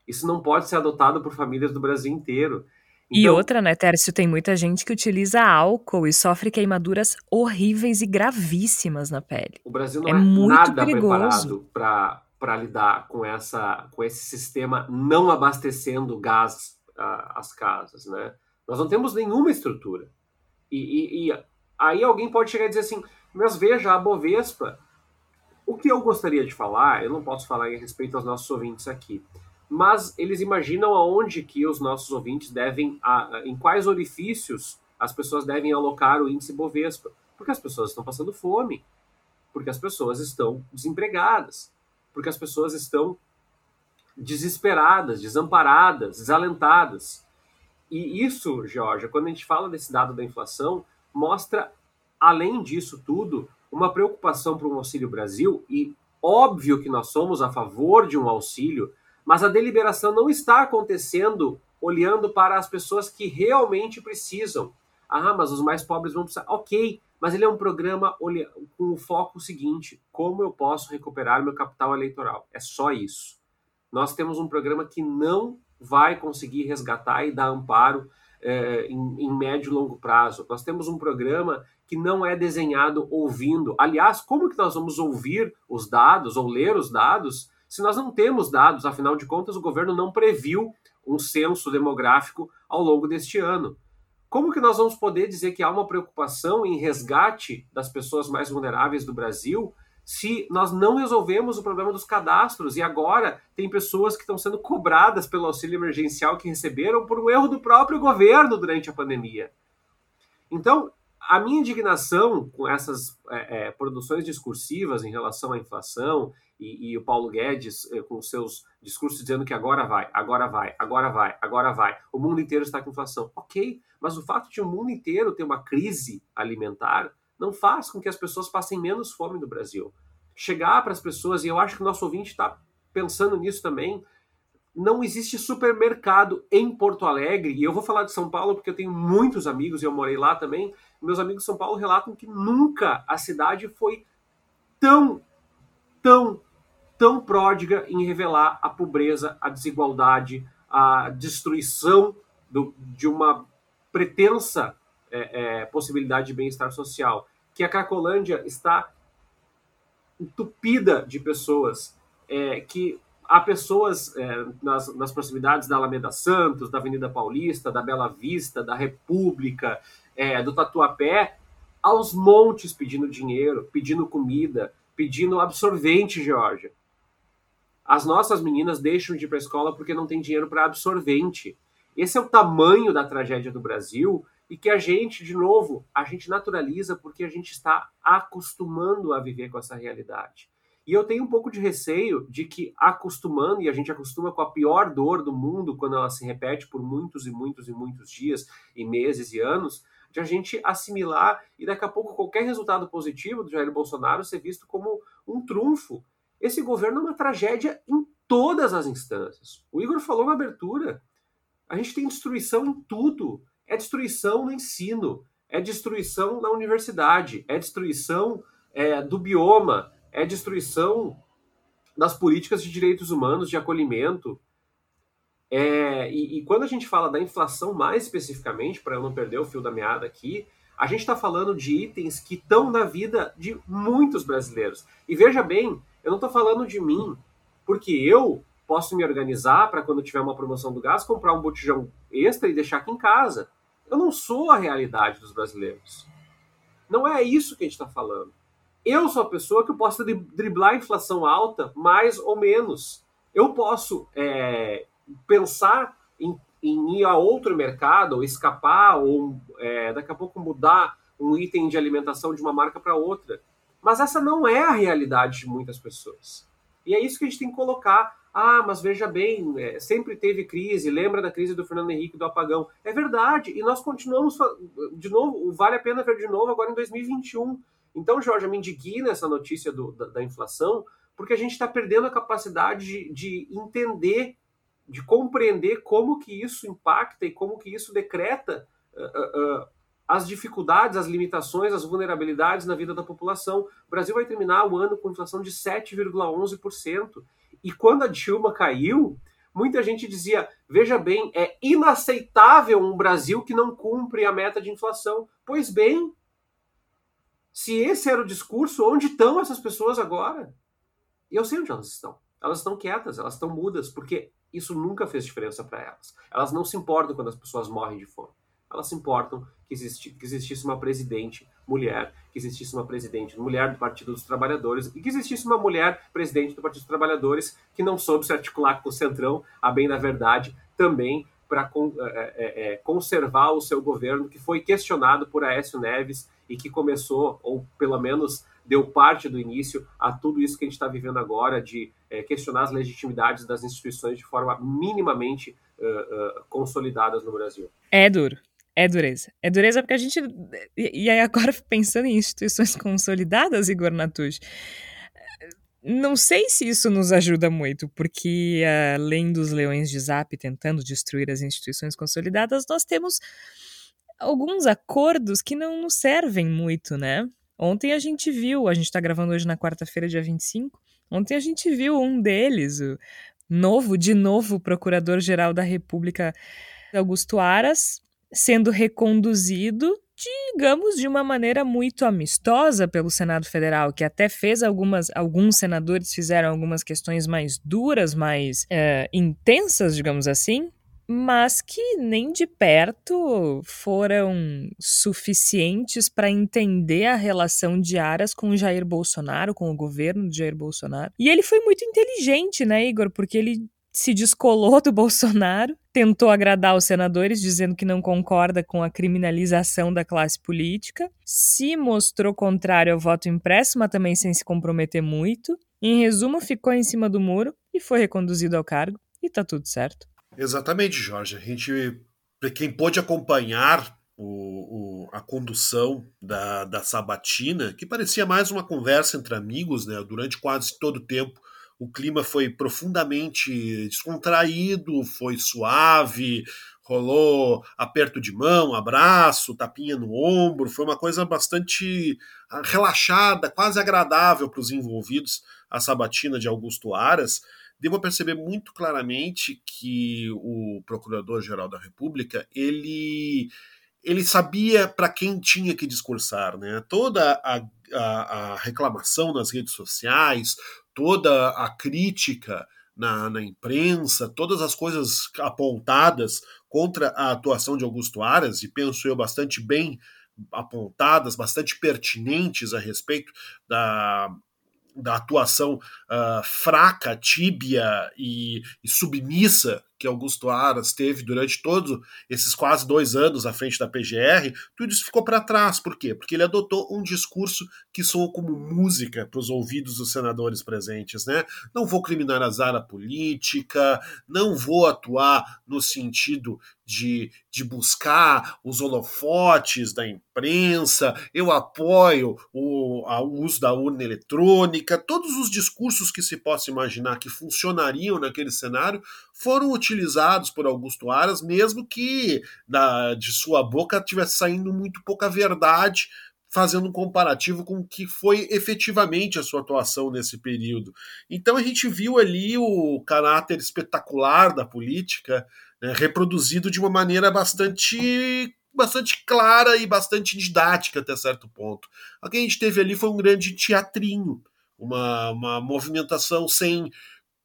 Isso não pode ser adotado por famílias do Brasil inteiro. Então, e outra, né, Tércio, tem muita gente que utiliza álcool e sofre queimaduras horríveis e gravíssimas na pele. O Brasil não é, é muito nada perigoso. preparado para lidar com, essa, com esse sistema não abastecendo gás a, as casas, né? Nós não temos nenhuma estrutura. E, e, e, aí alguém pode chegar e dizer assim, mas veja, a Bovespa, o que eu gostaria de falar, eu não posso falar em respeito aos nossos ouvintes aqui, mas eles imaginam aonde que os nossos ouvintes devem, a, em quais orifícios as pessoas devem alocar o índice Bovespa. Porque as pessoas estão passando fome, porque as pessoas estão desempregadas, porque as pessoas estão desesperadas, desamparadas, desalentadas. E isso, Georgia, quando a gente fala desse dado da inflação, mostra, além disso tudo, uma preocupação para o Auxílio Brasil, e óbvio que nós somos a favor de um auxílio, mas a deliberação não está acontecendo olhando para as pessoas que realmente precisam. Ah, mas os mais pobres vão precisar. Ok, mas ele é um programa com o foco seguinte: como eu posso recuperar meu capital eleitoral? É só isso nós temos um programa que não vai conseguir resgatar e dar amparo é, em, em, médio e longo prazo. Nós temos um programa que não é desenhado ouvindo. Aliás, como que nós vamos ouvir os dados ou ler os dados se nós não temos dados? Afinal de contas, o governo não previu um censo demográfico ao longo deste ano. Como que nós vamos poder dizer que há uma preocupação em resgate das pessoas mais vulneráveis do Brasil se nós não resolvemos o problema dos cadastros e agora tem pessoas que estão sendo cobradas pelo auxílio emergencial que receberam por um erro do próprio governo durante a pandemia. Então, a minha indignação com essas é, é, produções discursivas em relação à inflação e, e o Paulo Guedes é, com seus discursos dizendo que agora vai, agora vai, agora vai, agora vai, o mundo inteiro está com inflação. Ok, mas o fato de o mundo inteiro ter uma crise alimentar não faz com que as pessoas passem menos fome no Brasil. Chegar para as pessoas, e eu acho que o nosso ouvinte está pensando nisso também, não existe supermercado em Porto Alegre, e eu vou falar de São Paulo porque eu tenho muitos amigos e eu morei lá também. Meus amigos de São Paulo relatam que nunca a cidade foi tão, tão, tão pródiga em revelar a pobreza, a desigualdade, a destruição do, de uma pretensa é, é, possibilidade de bem-estar social que a Cracolândia está entupida de pessoas, é, que há pessoas é, nas, nas, proximidades da Alameda Santos, da Avenida Paulista, da Bela Vista, da República, é, do Tatuapé, aos montes pedindo dinheiro, pedindo comida, pedindo absorvente, Georgia. As nossas meninas deixam de ir para a escola porque não tem dinheiro para absorvente. Esse é o tamanho da tragédia do Brasil e que a gente, de novo, a gente naturaliza porque a gente está acostumando a viver com essa realidade. E eu tenho um pouco de receio de que acostumando, e a gente acostuma com a pior dor do mundo quando ela se repete por muitos e muitos e muitos dias e meses e anos, de a gente assimilar e daqui a pouco qualquer resultado positivo do Jair Bolsonaro ser visto como um trunfo. Esse governo é uma tragédia em todas as instâncias. O Igor falou na abertura. A gente tem destruição em tudo. É destruição no ensino, é destruição na universidade, é destruição é, do bioma, é destruição das políticas de direitos humanos, de acolhimento, é, e, e, quando a gente fala da inflação mais especificamente, para eu não perder o fio da meada aqui, a gente está falando de itens que estão na vida de muitos brasileiros. E veja bem, eu não estou falando de mim, porque eu posso me organizar para quando tiver uma promoção do gás comprar um botijão extra e deixar aqui em casa. Eu não sou a realidade dos brasileiros. Não é isso que a gente está falando. Eu sou a pessoa que eu posso driblar a inflação alta mais ou menos. Eu posso é, pensar em, em, ir a outro mercado, ou escapar, ou é, daqui a pouco mudar um item de alimentação de uma marca para outra. Mas essa não é a realidade de muitas pessoas. E é isso que a gente tem que colocar. Ah, mas veja bem, é, sempre teve crise, lembra da crise do Fernando Henrique do apagão. É verdade, e nós continuamos, de novo, vale a pena ver de novo agora em 2021. Então, Jorge, me indigna essa notícia do, da, da, inflação, porque a gente está perdendo a capacidade de, de entender de compreender como que isso impacta e como que isso decreta uh, uh, as dificuldades, as limitações, as vulnerabilidades na vida da população. O Brasil vai terminar o ano com inflação de 7,11%. E quando a Dilma caiu, muita gente dizia: veja bem, é inaceitável um Brasil que não cumpre a meta de inflação. Pois bem, se esse era o discurso, onde estão essas pessoas agora? Eu sei onde elas estão. Elas estão quietas, elas estão mudas, porque isso nunca fez diferença para elas. Elas não se importam quando as pessoas morrem de fome. Elas se importam que, existi, que existisse uma presidente mulher, que existisse uma presidente mulher do Partido dos Trabalhadores e que existisse uma mulher presidente do Partido dos Trabalhadores que não soube se articular com o Centrão, a bem da verdade, também para é, é, é, conservar o seu governo, que foi questionado por Aécio Neves e que começou, ou pelo menos deu parte do início a tudo isso que a gente está vivendo agora, de é, questionar as legitimidades das instituições de forma minimamente uh, uh, consolidadas no Brasil. É duro. É dureza. É dureza porque a gente. E aí, agora (laughs) pensando em instituições consolidadas, Igor Natush, não sei se isso nos ajuda muito, porque além dos leões de Zap tentando destruir as instituições consolidadas, nós temos alguns acordos que não nos servem muito, né? Ontem a gente viu, a gente está gravando hoje na quarta-feira, dia 25. Ontem a gente viu um deles, o novo, de novo, Procurador-Geral da República, Augusto Aras, sendo reconduzido, digamos, de uma maneira muito amistosa pelo Senado Federal, que até fez algumas, alguns senadores fizeram algumas questões mais duras, mais é, intensas, digamos assim, mas que nem de perto foram suficientes para entender a relação de Aras com Jair Bolsonaro, com o governo de Jair Bolsonaro. E ele foi muito inteligente, né, Igor? Porque ele se descolou do Bolsonaro, tentou agradar os senadores, dizendo que não concorda com a criminalização da classe política, se mostrou contrário ao voto impresso, mas também sem se comprometer muito. Em resumo, ficou em cima do muro e foi reconduzido ao cargo, e tá tudo certo. Exatamente, Jorge. A gente, quem pôde acompanhar o, o, a condução da, da sabatina, que parecia mais uma conversa entre amigos, né? Durante quase todo o tempo, o clima foi profundamente descontraído, foi suave, rolou aperto de mão, abraço, tapinha no ombro, foi uma coisa bastante ah, relaxada, quase agradável para os envolvidos, a sabatina de Augusto Aras devo perceber muito claramente que o Procurador-Geral da República, ele ele sabia para quem tinha que discursar, né? Toda a, a, a, reclamação nas redes sociais, toda a crítica na, na, imprensa, todas as coisas apontadas contra a atuação de Augusto Aras, e penso eu bastante bem apontadas, bastante pertinentes a respeito da, da atuação uh, fraca, tíbia e, e, submissa que Augusto Aras teve durante todos esses quase dois anos à frente da PGR, tudo isso ficou para trás. Por quê? Porque ele adotou um discurso que soou como música para os ouvidos dos senadores presentes. Né? Não vou criminalizar a política, não vou atuar no sentido de, de buscar os holofotes da imprensa, eu apoio o, a, o uso da urna eletrônica, todos os discursos que se possa imaginar que funcionariam naquele cenário foram utilizados por Augusto Aras, mesmo que de sua boca tivesse saindo muito pouca verdade, fazendo um comparativo com o que foi efetivamente a sua atuação nesse período. Então a gente viu ali o caráter espetacular da política né, reproduzido de uma maneira bastante bastante clara e bastante didática até certo ponto. O que a gente teve ali foi um grande teatrinho, uma, uma movimentação sem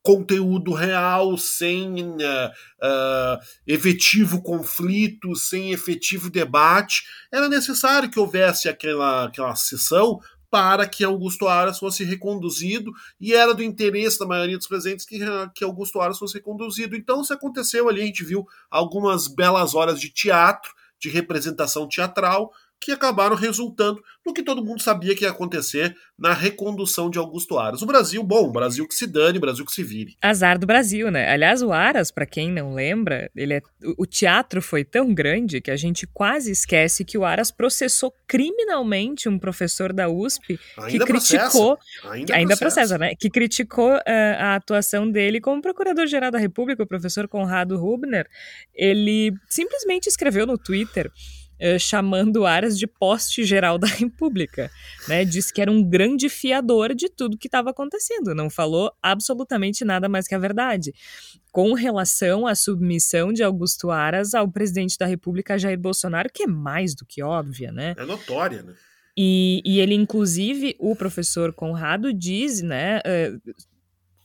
conteúdo real, sem uh, uh, efetivo conflito, sem efetivo debate. Era necessário que houvesse aquela, aquela sessão para que Augusto Aras fosse reconduzido, e era do interesse da maioria dos presentes que, que Augusto Aras fosse reconduzido. Então, isso aconteceu ali, a gente viu algumas belas horas de teatro, de representação teatral, que acabaram resultando no que todo mundo sabia que ia acontecer na recondução de Augusto Aras. O Brasil, bom, o Brasil que se dane, o Brasil que se vire. Azar do Brasil, né? Aliás, o Aras, para quem não lembra, ele é, o teatro foi tão grande que a gente quase esquece que o Aras processou criminalmente um professor da USP ainda que criticou, processa. ainda, ainda processa. processa, né? Que criticou uh, a atuação dele como procurador-geral da República, o professor Conrado Rubner. Ele simplesmente escreveu no Twitter Uh, chamando Aras de poste geral (laughs) da República. Né? Disse que era um grande fiador de tudo que estava acontecendo. Não falou absolutamente nada mais que a verdade. Com relação à submissão de Augusto Aras ao presidente da República, Jair Bolsonaro, que é mais do que óbvia, né? É notória, né? E, e ele, inclusive, o professor Conrado diz, né? Uh,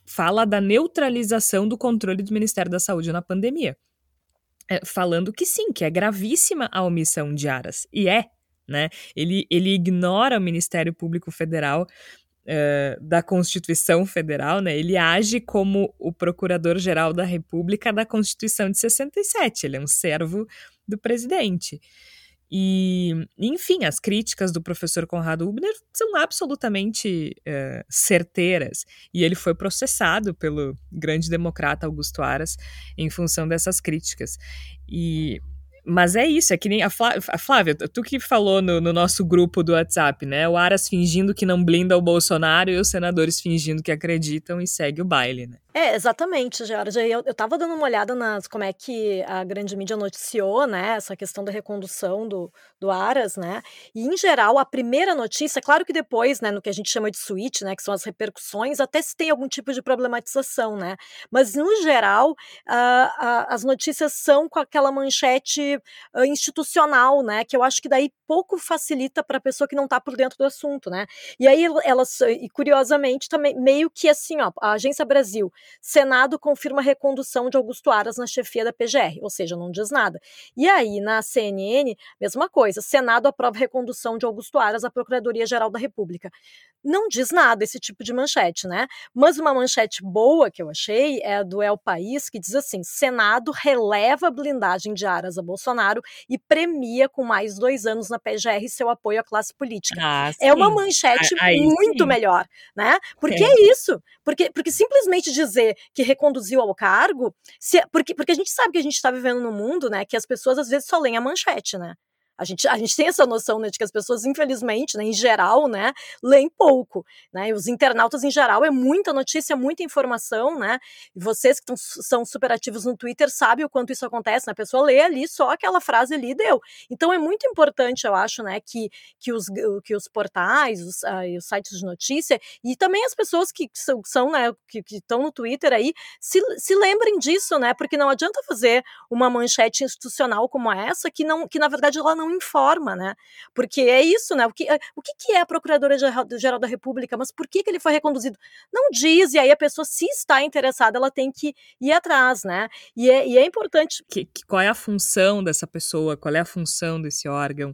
fala da neutralização do controle do Ministério da Saúde na pandemia falando que sim, que é gravíssima a omissão de Aras. E é, né? Ele, ele ignora o Ministério Público Federal uh, da Constituição Federal, né? Ele age como o Procurador-Geral da República da Constituição de 67. Ele é um servo do presidente. E, enfim, as críticas do professor Conrado Hubner são absolutamente uh, certeiras. E ele foi processado pelo grande democrata Augusto Aras em função dessas críticas. E mas é isso, é que nem a, Flávia, a Flávia tu que falou no, no, nosso grupo do WhatsApp, né? O Aras fingindo que não blinda o Bolsonaro e os senadores fingindo que acreditam e segue o baile, né? É, exatamente, Georgia. Eu, eu tava dando uma olhada nas como é que a grande mídia noticiou, né, essa questão da recondução do, do Aras, né? E em geral, a primeira notícia, claro que depois, né, no que a gente chama de suíte, né, que são as repercussões, até se tem algum tipo de problematização, né? Mas no geral, as notícias são com aquela manchete uh, institucional, né? Que eu acho que daí pouco facilita para a pessoa que não está por dentro do assunto, né? E aí elas, e curiosamente, também meio que assim, ó, a Agência Brasil, Senado confirma a recondução de Augusto Aras na chefia da PGR, ou seja, não diz nada. E aí, na CNN, mesma coisa, Senado aprova a recondução de Augusto Aras à Procuradoria-Geral da República. Não diz nada esse tipo de manchete, né? Mas uma manchete boa que eu achei é a do El País, que diz assim: Senado releva a blindagem de Aras a Bolsonaro e premia com mais dois anos na PGR seu apoio à classe política. Ah, é uma manchete Aí, muito sim. melhor, né? Porque é. é. isso. Porque, porque simplesmente dizer que reconduziu ao cargo, se, porque, porque a gente sabe que a gente está vivendo num mundo, né, que as pessoas às vezes só leem a manchete, né? A gente, a gente tem essa noção né, de que as pessoas, infelizmente, né, em geral, né, leem pouco. Né, os internautas, em geral, é muita notícia, muita informação, né? E vocês que tão, são super ativos no Twitter sabem o quanto isso acontece. Né, a pessoa lê ali só aquela frase ali e deu. Então é muito importante, eu acho, né, que, que, os, que os portais, os, uh, os sites de notícia e também as pessoas que são, são né, que estão no Twitter aí, se, se lembrem disso, né? Porque não adianta fazer uma manchete institucional como essa que não que na verdade ela não informa, né? Porque é isso, né? O que, o que, que é a Procuradora-Geral da República? Mas por que, que ele foi reconduzido? Não diz, e aí a pessoa, se está interessada, ela tem que ir atrás, né? E é, e é importante. Que, que, qual é a função dessa pessoa? Qual é a função desse órgão?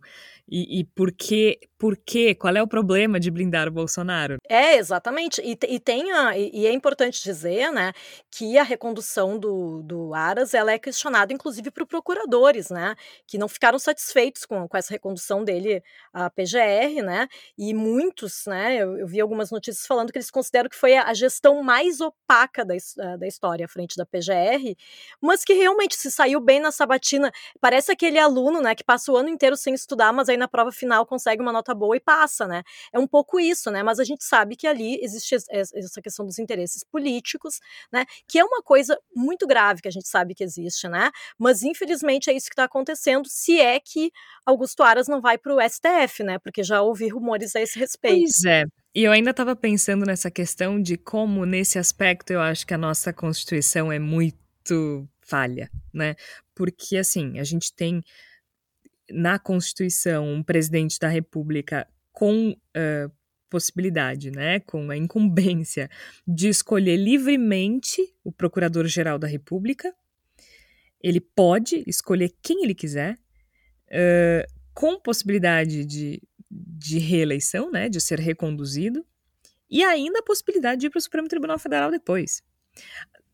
E, e por que, por quê? Qual é o problema de blindar o Bolsonaro? É, exatamente. E, e, tem a, e, é importante dizer, né, que a recondução do, do Aras, ela é questionada, inclusive, por procuradores, né, que não ficaram satisfeitos com, com essa recondução dele à PGR, né, e muitos, né, eu, eu vi algumas notícias falando que eles consideram que foi a, a gestão mais opaca da, da história à frente da PGR, mas que realmente se saiu bem na sabatina. Parece aquele aluno, né, que passa o ano inteiro sem estudar, mas aí na prova final consegue uma nota boa e passa, né? É um pouco isso, né? Mas a gente sabe que ali existe essa questão dos interesses políticos, né? Que é uma coisa muito grave que a gente sabe que existe, né? Mas infelizmente é isso que está acontecendo, se é que Augusto Aras não vai para o STF, né? Porque já ouvi rumores a esse respeito. Pois é. E eu ainda estava pensando nessa questão de como, nesse aspecto, eu acho que a nossa Constituição é muito falha, né? Porque, assim, a gente tem na Constituição um presidente da República com uh, possibilidade, né, com a incumbência de escolher livremente o Procurador-Geral da República. Ele pode escolher quem ele quiser, com possibilidade de, de reeleição, né, de ser reconduzido, e ainda a possibilidade de ir para o Supremo Tribunal Federal depois.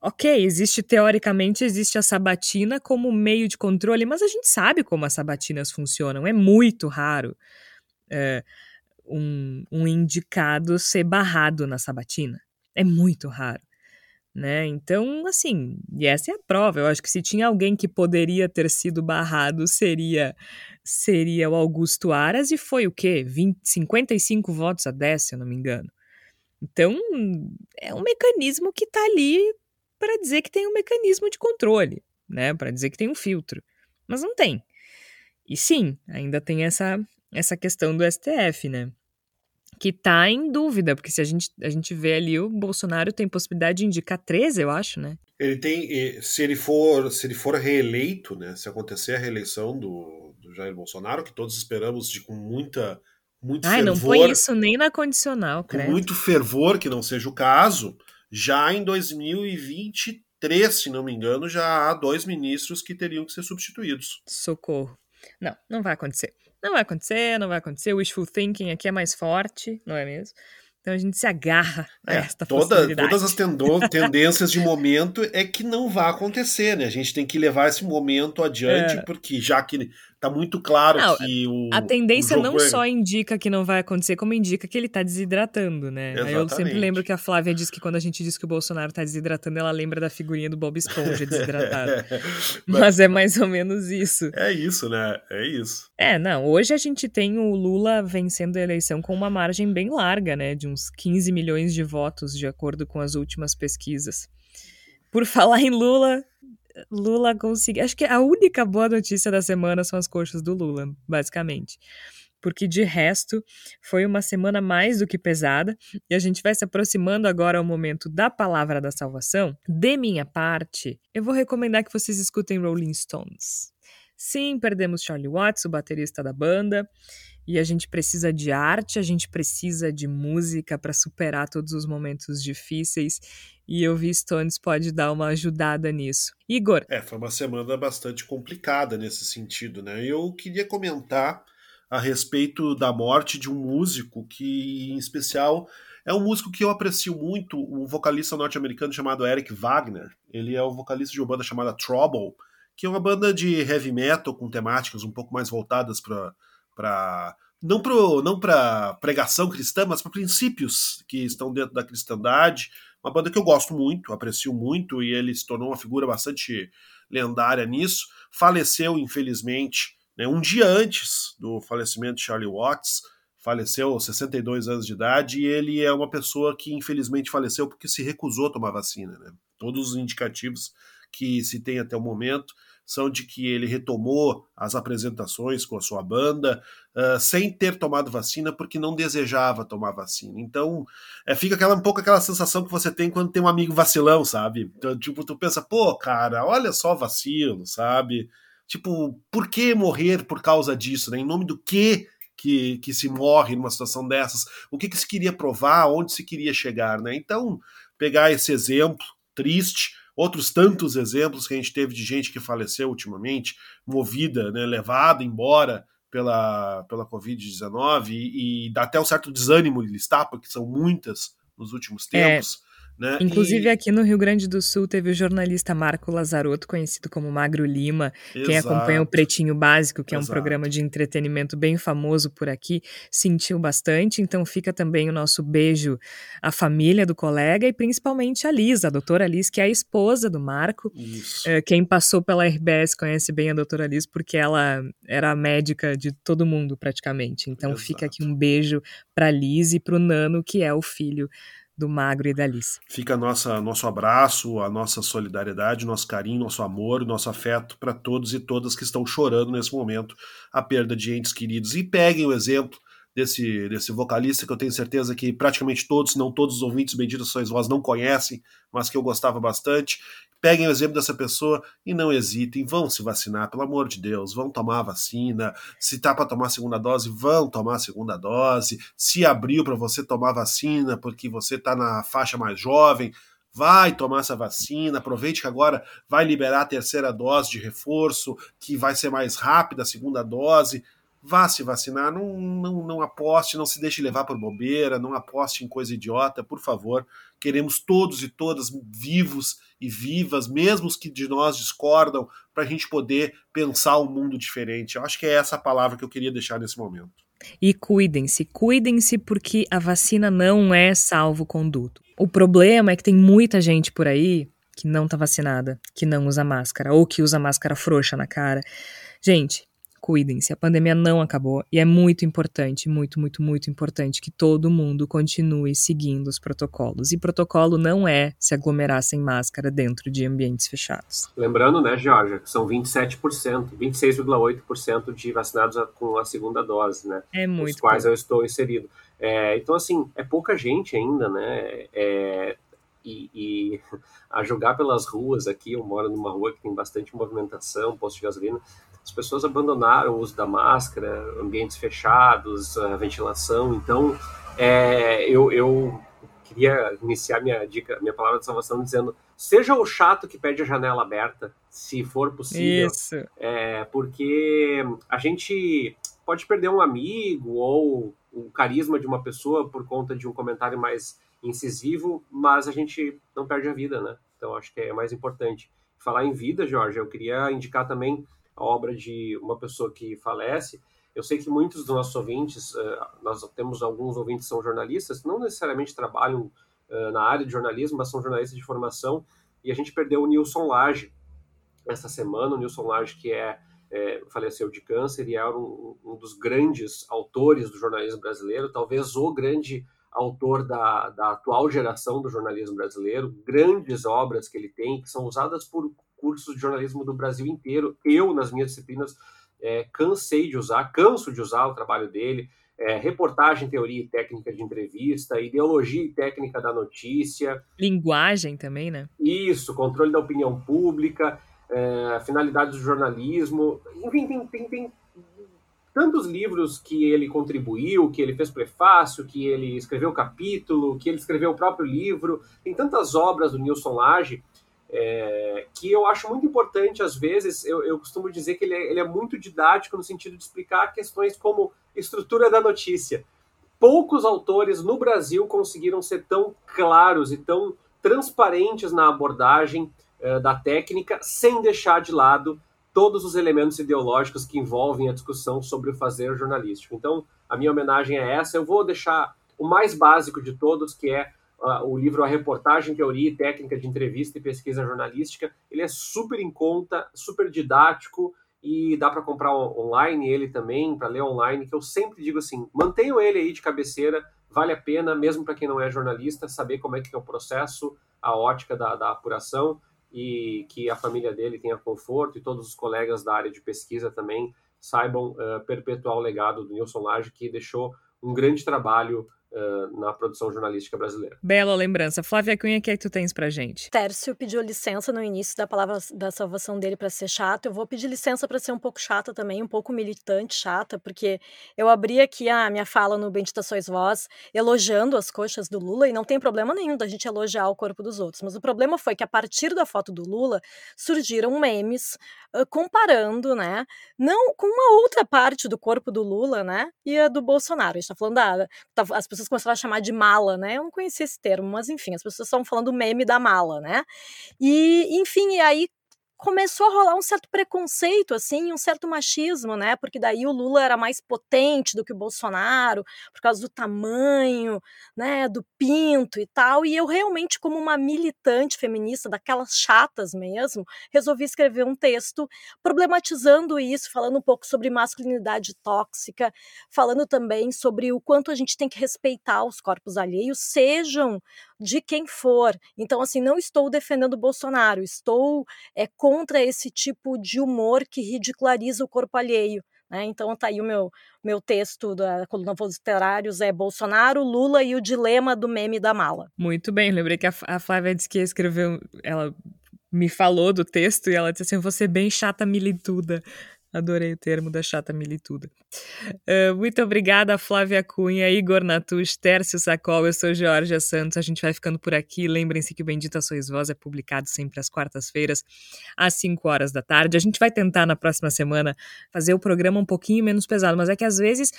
Ok, existe teoricamente existe a sabatina como meio de controle, mas a gente sabe como as sabatinas funcionam. É muito raro é, um, um indicado ser barrado na sabatina. É muito raro. Né? Então, assim, e essa é a prova. Eu acho que se tinha alguém que poderia ter sido barrado, seria seria o Augusto Aras, e foi o quê? 20, 55 votos a 10, se eu não me engano. Então, é um mecanismo que está ali para dizer que tem um mecanismo de controle, né? Para dizer que tem um filtro. Mas não tem. E sim, ainda tem essa, essa questão do STF, né? Que está em dúvida, porque se a gente, a gente vê ali, o Bolsonaro tem possibilidade de indicar 13, eu acho, né? Ele tem, se ele for, se ele for reeleito, né? Se acontecer a reeleição do, do Jair Bolsonaro, que todos esperamos de com muita muito Ai, fervor. não foi isso nem na condicional, Com muito fervor, que não seja o caso, já em 2023, se não me engano, já há dois ministros que teriam que ser substituídos. Socorro. Não, não vai acontecer. Não vai acontecer, não vai acontecer. O wishful thinking aqui é mais forte, não é mesmo? Então a gente se agarra a é, esta toda, Todas as (laughs) tendências de momento é que não vai acontecer, né? A gente tem que levar esse momento adiante, é. porque já que tá muito claro não, que o. A tendência não é... só indica que não vai acontecer, como indica que ele tá desidratando, né? Eu sempre lembro que a Flávia diz que quando a gente diz que o Bolsonaro tá desidratando, ela lembra da figurinha do Bob Esponja desidratado. (laughs) Mas é mais ou menos isso. É isso, né? É isso. É, não. Hoje a gente tem o Lula vencendo a eleição com uma margem bem larga, né? De uns 15 milhões de votos, de acordo com as últimas pesquisas. Por falar em Lula, Lula conseguiu. Acho que a única boa notícia da semana são as coxas do Lula, basicamente. Porque de resto, foi uma semana mais do que pesada e a gente vai se aproximando agora ao momento da palavra da salvação. De minha parte, eu vou recomendar que vocês escutem Rolling Stones. Sim, perdemos Charlie Watts, o baterista da banda, e a gente precisa de arte, a gente precisa de música para superar todos os momentos difíceis. E eu vi Stones pode dar uma ajudada nisso. Igor. É, foi uma semana bastante complicada nesse sentido, né? Eu queria comentar a respeito da morte de um músico que, em especial, é um músico que eu aprecio muito, um vocalista norte-americano chamado Eric Wagner. Ele é o vocalista de uma banda chamada Trouble, que é uma banda de heavy metal com temáticas um pouco mais voltadas para não para não para pregação cristã, mas para princípios que estão dentro da cristandade. Uma banda que eu gosto muito, aprecio muito e ele se tornou uma figura bastante lendária nisso. Faleceu, infelizmente, né, um dia antes do falecimento de Charlie Watts, faleceu aos 62 anos de idade, e ele é uma pessoa que infelizmente faleceu porque se recusou a tomar vacina. Né? Todos os indicativos que se tem até o momento são de que ele retomou as apresentações com a sua banda uh, sem ter tomado vacina porque não desejava tomar vacina. Então, é, fica aquela, um pouco aquela sensação que você tem quando tem um amigo vacilão, sabe? Então, tipo, tu pensa, pô, cara, olha só vacilo, sabe? Tipo, por que morrer por causa disso, né? Em nome do que que, que se morre numa situação dessas? O que, que se queria provar? Onde se queria chegar, né? Então, pegar esse exemplo triste outros tantos exemplos que a gente teve de gente que faleceu ultimamente, movida, né, levada embora pela, pela Covid-19 e, e, dá até um certo desânimo de listar, porque são muitas nos últimos é, tempos. É. Né? Inclusive, e... aqui no Rio Grande do Sul teve o jornalista Marco Lazarotto, conhecido como Magro Lima. Exato. Quem acompanha o Pretinho Básico, que é um programa de entretenimento bem famoso por aqui, sentiu bastante. Então, fica também o nosso beijo à família do colega e principalmente a Liz, a doutora Liz, que é a esposa do Marco. Eh, quem passou pela RBS conhece bem a doutora Liz, porque ela era a médica de todo mundo, praticamente. Então, Exato. fica aqui um beijo para Liz e para o Nano, que é o filho do Magro e da Alice. Fica nossa, nosso abraço, a nossa solidariedade, nosso carinho, nosso amor, nosso afeto para todos e todas que estão chorando nesse momento a perda de entes queridos. E peguem o exemplo desse, desse vocalista que eu tenho certeza que praticamente todos, se não todos os ouvintes benditos sois vós não conhecem, mas que eu gostava bastante. Peguem o exemplo dessa pessoa e não hesitem, vão se vacinar, pelo amor de Deus, vão tomar a vacina. Se tá para tomar a segunda dose, vão tomar a segunda dose. Se abriu para você tomar vacina porque você tá na faixa mais jovem, vai tomar essa vacina, aproveite que agora vai liberar a terceira dose de reforço, que vai ser mais rápida a segunda dose vá se vacinar, não, não, não aposte, não se deixe levar por bobeira, não aposte em coisa idiota, por favor. Queremos todos e todas vivos e vivas, mesmo os que de nós discordam, para a gente poder pensar um mundo diferente. Eu acho que é essa palavra que eu queria deixar nesse momento. E cuidem-se, cuidem-se porque a vacina não é salvo-conduto. O problema é que tem muita gente por aí que não está vacinada, que não usa máscara, ou que usa máscara frouxa na cara. Gente, cuidem-se, a pandemia não acabou e é muito importante, muito, muito, muito importante que todo mundo continue seguindo os protocolos. E protocolo não é se aglomerar sem máscara dentro de ambientes fechados. Lembrando, né, Georgia, que são 27%, 26,8% de vacinados com a segunda dose, né? É muito. Os quais pouco. eu estou inserido. É, então, assim, é pouca gente ainda, né? É, e, e, (laughs) a jogar pelas ruas aqui, eu moro numa rua que tem bastante movimentação, posto de gasolina, as pessoas abandonaram o uso da máscara, ambientes fechados, a ventilação. Então, é, eu, eu queria iniciar minha dica, minha palavra de salvação dizendo: seja o chato que pede a janela aberta, se for possível. Isso. É, porque a gente pode perder um amigo ou o carisma de uma pessoa por conta de um comentário mais incisivo, mas a gente não perde a vida, né? Então acho que é mais importante. Falar em vida, Jorge, eu queria indicar também a obra de uma pessoa que falece. Eu sei que muitos dos nossos ouvintes, eh, nós temos alguns ouvintes que são jornalistas, não necessariamente trabalham eh, na área de jornalismo, mas são jornalistas de formação, e a gente perdeu o Nilson Lage essa semana, o Nilson Lage que é, é faleceu de câncer e era um, um, dos grandes autores do jornalismo brasileiro, talvez o grande autor da, da atual geração do jornalismo brasileiro, grandes obras que ele tem, que são usadas por cursos de jornalismo do Brasil inteiro. Eu, nas minhas disciplinas, é, cansei de usar, canso de usar o trabalho dele. É, reportagem, teoria e técnica de entrevista, ideologia e técnica da notícia. Linguagem também, né? Isso, controle da opinião pública, é, finalidades do jornalismo. Enfim, tem, tem, tem tantos livros que ele contribuiu, que ele fez prefácio, que ele escreveu capítulo, que ele escreveu o próprio livro. Tem tantas obras do Nilson Lage é, que eu acho muito importante, às vezes, eu, eu costumo dizer que ele é, ele é, muito didático no sentido de explicar questões como estrutura da notícia. Poucos autores no Brasil conseguiram ser tão claros e tão transparentes na abordagem é, da técnica, sem deixar de lado todos os elementos ideológicos que envolvem a discussão sobre o fazer jornalístico. Então, a minha homenagem é essa. Eu vou deixar o mais básico de todos, que é o livro A Reportagem, Teoria e Técnica de Entrevista e Pesquisa Jornalística. Ele é super em conta, super didático e dá para comprar online ele também, para ler online, que eu sempre digo assim, mantenham ele aí de cabeceira, vale a pena, mesmo para quem não é jornalista, saber como é que é o processo, a ótica da, da apuração e que a família dele tenha conforto e todos os colegas da área de pesquisa também saibam uh, perpetuar o legado do Nilson Lage, que deixou um grande trabalho uh, na produção jornalística brasileira. Bela lembrança. Flávia Cunha, o que é que tu tens pra gente? Tércio pediu licença no início da palavra da salvação dele para ser chato. Eu vou pedir licença para ser um pouco chata também, um pouco militante chata, porque eu abri aqui a minha fala no Bendita Sois Voz, elogiando as coxas do Lula, e não tem problema nenhum da gente elogiar o corpo dos outros. Mas o problema foi que a partir da foto do Lula surgiram memes uh, comparando, né, não com uma outra parte do corpo do Lula, né, e a do Bolsonaro. A gente tá falando da, tá, as pessoas começaram a chamar de mala, né? Eu não conhecia esse termo, mas enfim, as pessoas estão falando meme da mala, né? E, enfim, e aí começou a rolar um certo preconceito, assim, um certo machismo, né? Porque daí o Lula era mais potente do que o Bolsonaro, por causa do tamanho, né? Do pinto e tal. E eu realmente, como uma militante feminista, daquelas chatas mesmo, resolvi escrever um texto problematizando isso, falando um pouco sobre masculinidade tóxica, falando também sobre o quanto a gente tem que respeitar os corpos alheios, sejam de quem for. Então, assim, não estou defendendo o Bolsonaro, estou é, contra esse tipo de humor que ridiculariza o corpo alheio. Né? Então, tá aí o meu, meu texto da coluna Voos Literários, é Bolsonaro, Lula e o dilema do meme da mala. Muito bem, lembrei que a, a Flávia disse que escreveu, ela me falou do texto e ela disse assim, você bem chata milituda. Adorei o termo da chata milituda. Uh, muito obrigada, Flávia Cunha, Igor Natush, Tércio Sacol, eu sou Georgia Santos. A gente vai ficando por aqui. Lembrem-se que o Bendita Sois Voz é publicado sempre às quartas-feiras, às 5 horas da tarde. A gente vai tentar na próxima semana fazer o programa um pouquinho menos pesado, mas é que às vezes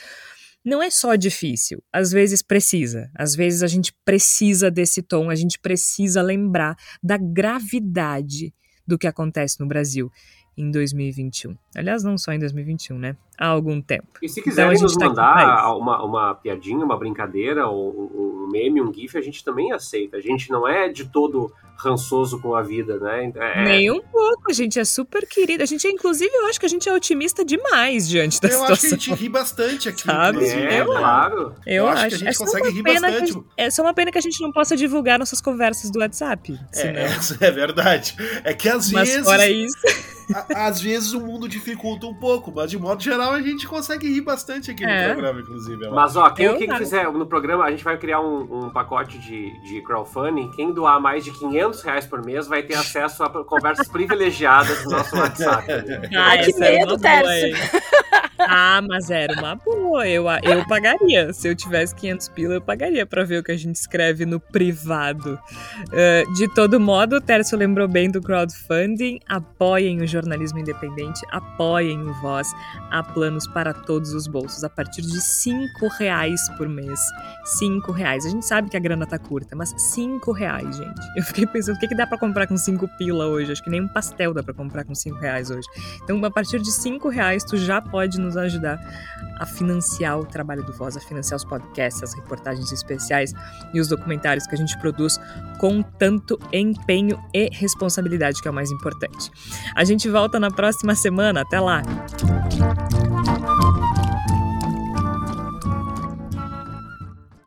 não é só difícil, às vezes precisa. Às vezes a gente precisa desse tom, a gente precisa lembrar da gravidade do que acontece no Brasil em 2021. Aliás, não só em 2021, né? Há algum tempo. E se quiserem então, nos tá mandar uma, uma piadinha, uma brincadeira, um, um, meme, um gif, a gente também aceita. A gente não é de todo rançoso com a vida, né? É... Nem um pouco, a gente é super querida. A gente, é, inclusive, eu acho que a gente é otimista demais diante da eu situação. Eu acho que a gente ri bastante aqui. Sabe? É, eu, claro. Eu, eu acho, acho, que a gente é consegue rir bastante. Gente, é só uma pena que a gente não possa divulgar nossas conversas do WhatsApp. É, é verdade. É que às Mas vezes... fora isso... às vezes o mundo dificulta um pouco, mas de modo geral a gente consegue rir bastante aqui é. no programa, inclusive. Mas ó, quem, quem fizer no programa, a gente vai criar um, um pacote de, de crowdfunding. Quem doar mais de 500 reais por mês vai ter acesso a conversas privilegiadas no nosso WhatsApp. Ai, (laughs) que é medo, Tércio. Ah, mas era uma boa. Eu, eu pagaria. Se eu tivesse 500 pila, eu pagaria para ver o que a gente escreve no privado. Uh, de todo modo, o Tércio lembrou bem do crowdfunding. Apoiem o jornalismo independente, apoiem o Voz. Há planos para todos os bolsos, a partir de 5 reais por mês. 5 reais. A gente sabe que a grana tá curta, mas 5 reais, gente. Eu fiquei pensando, o que, que dá para comprar com 5 pila hoje? Acho que nem um pastel dá para comprar com 5 reais hoje. Então, a partir de 5 reais, tu já pode nos ajudar a financiar o trabalho do Voz, a financiar os podcasts, as reportagens especiais e os documentários que a gente produz com tanto empenho e responsabilidade, que é o mais importante. A gente volta na próxima semana. Até lá!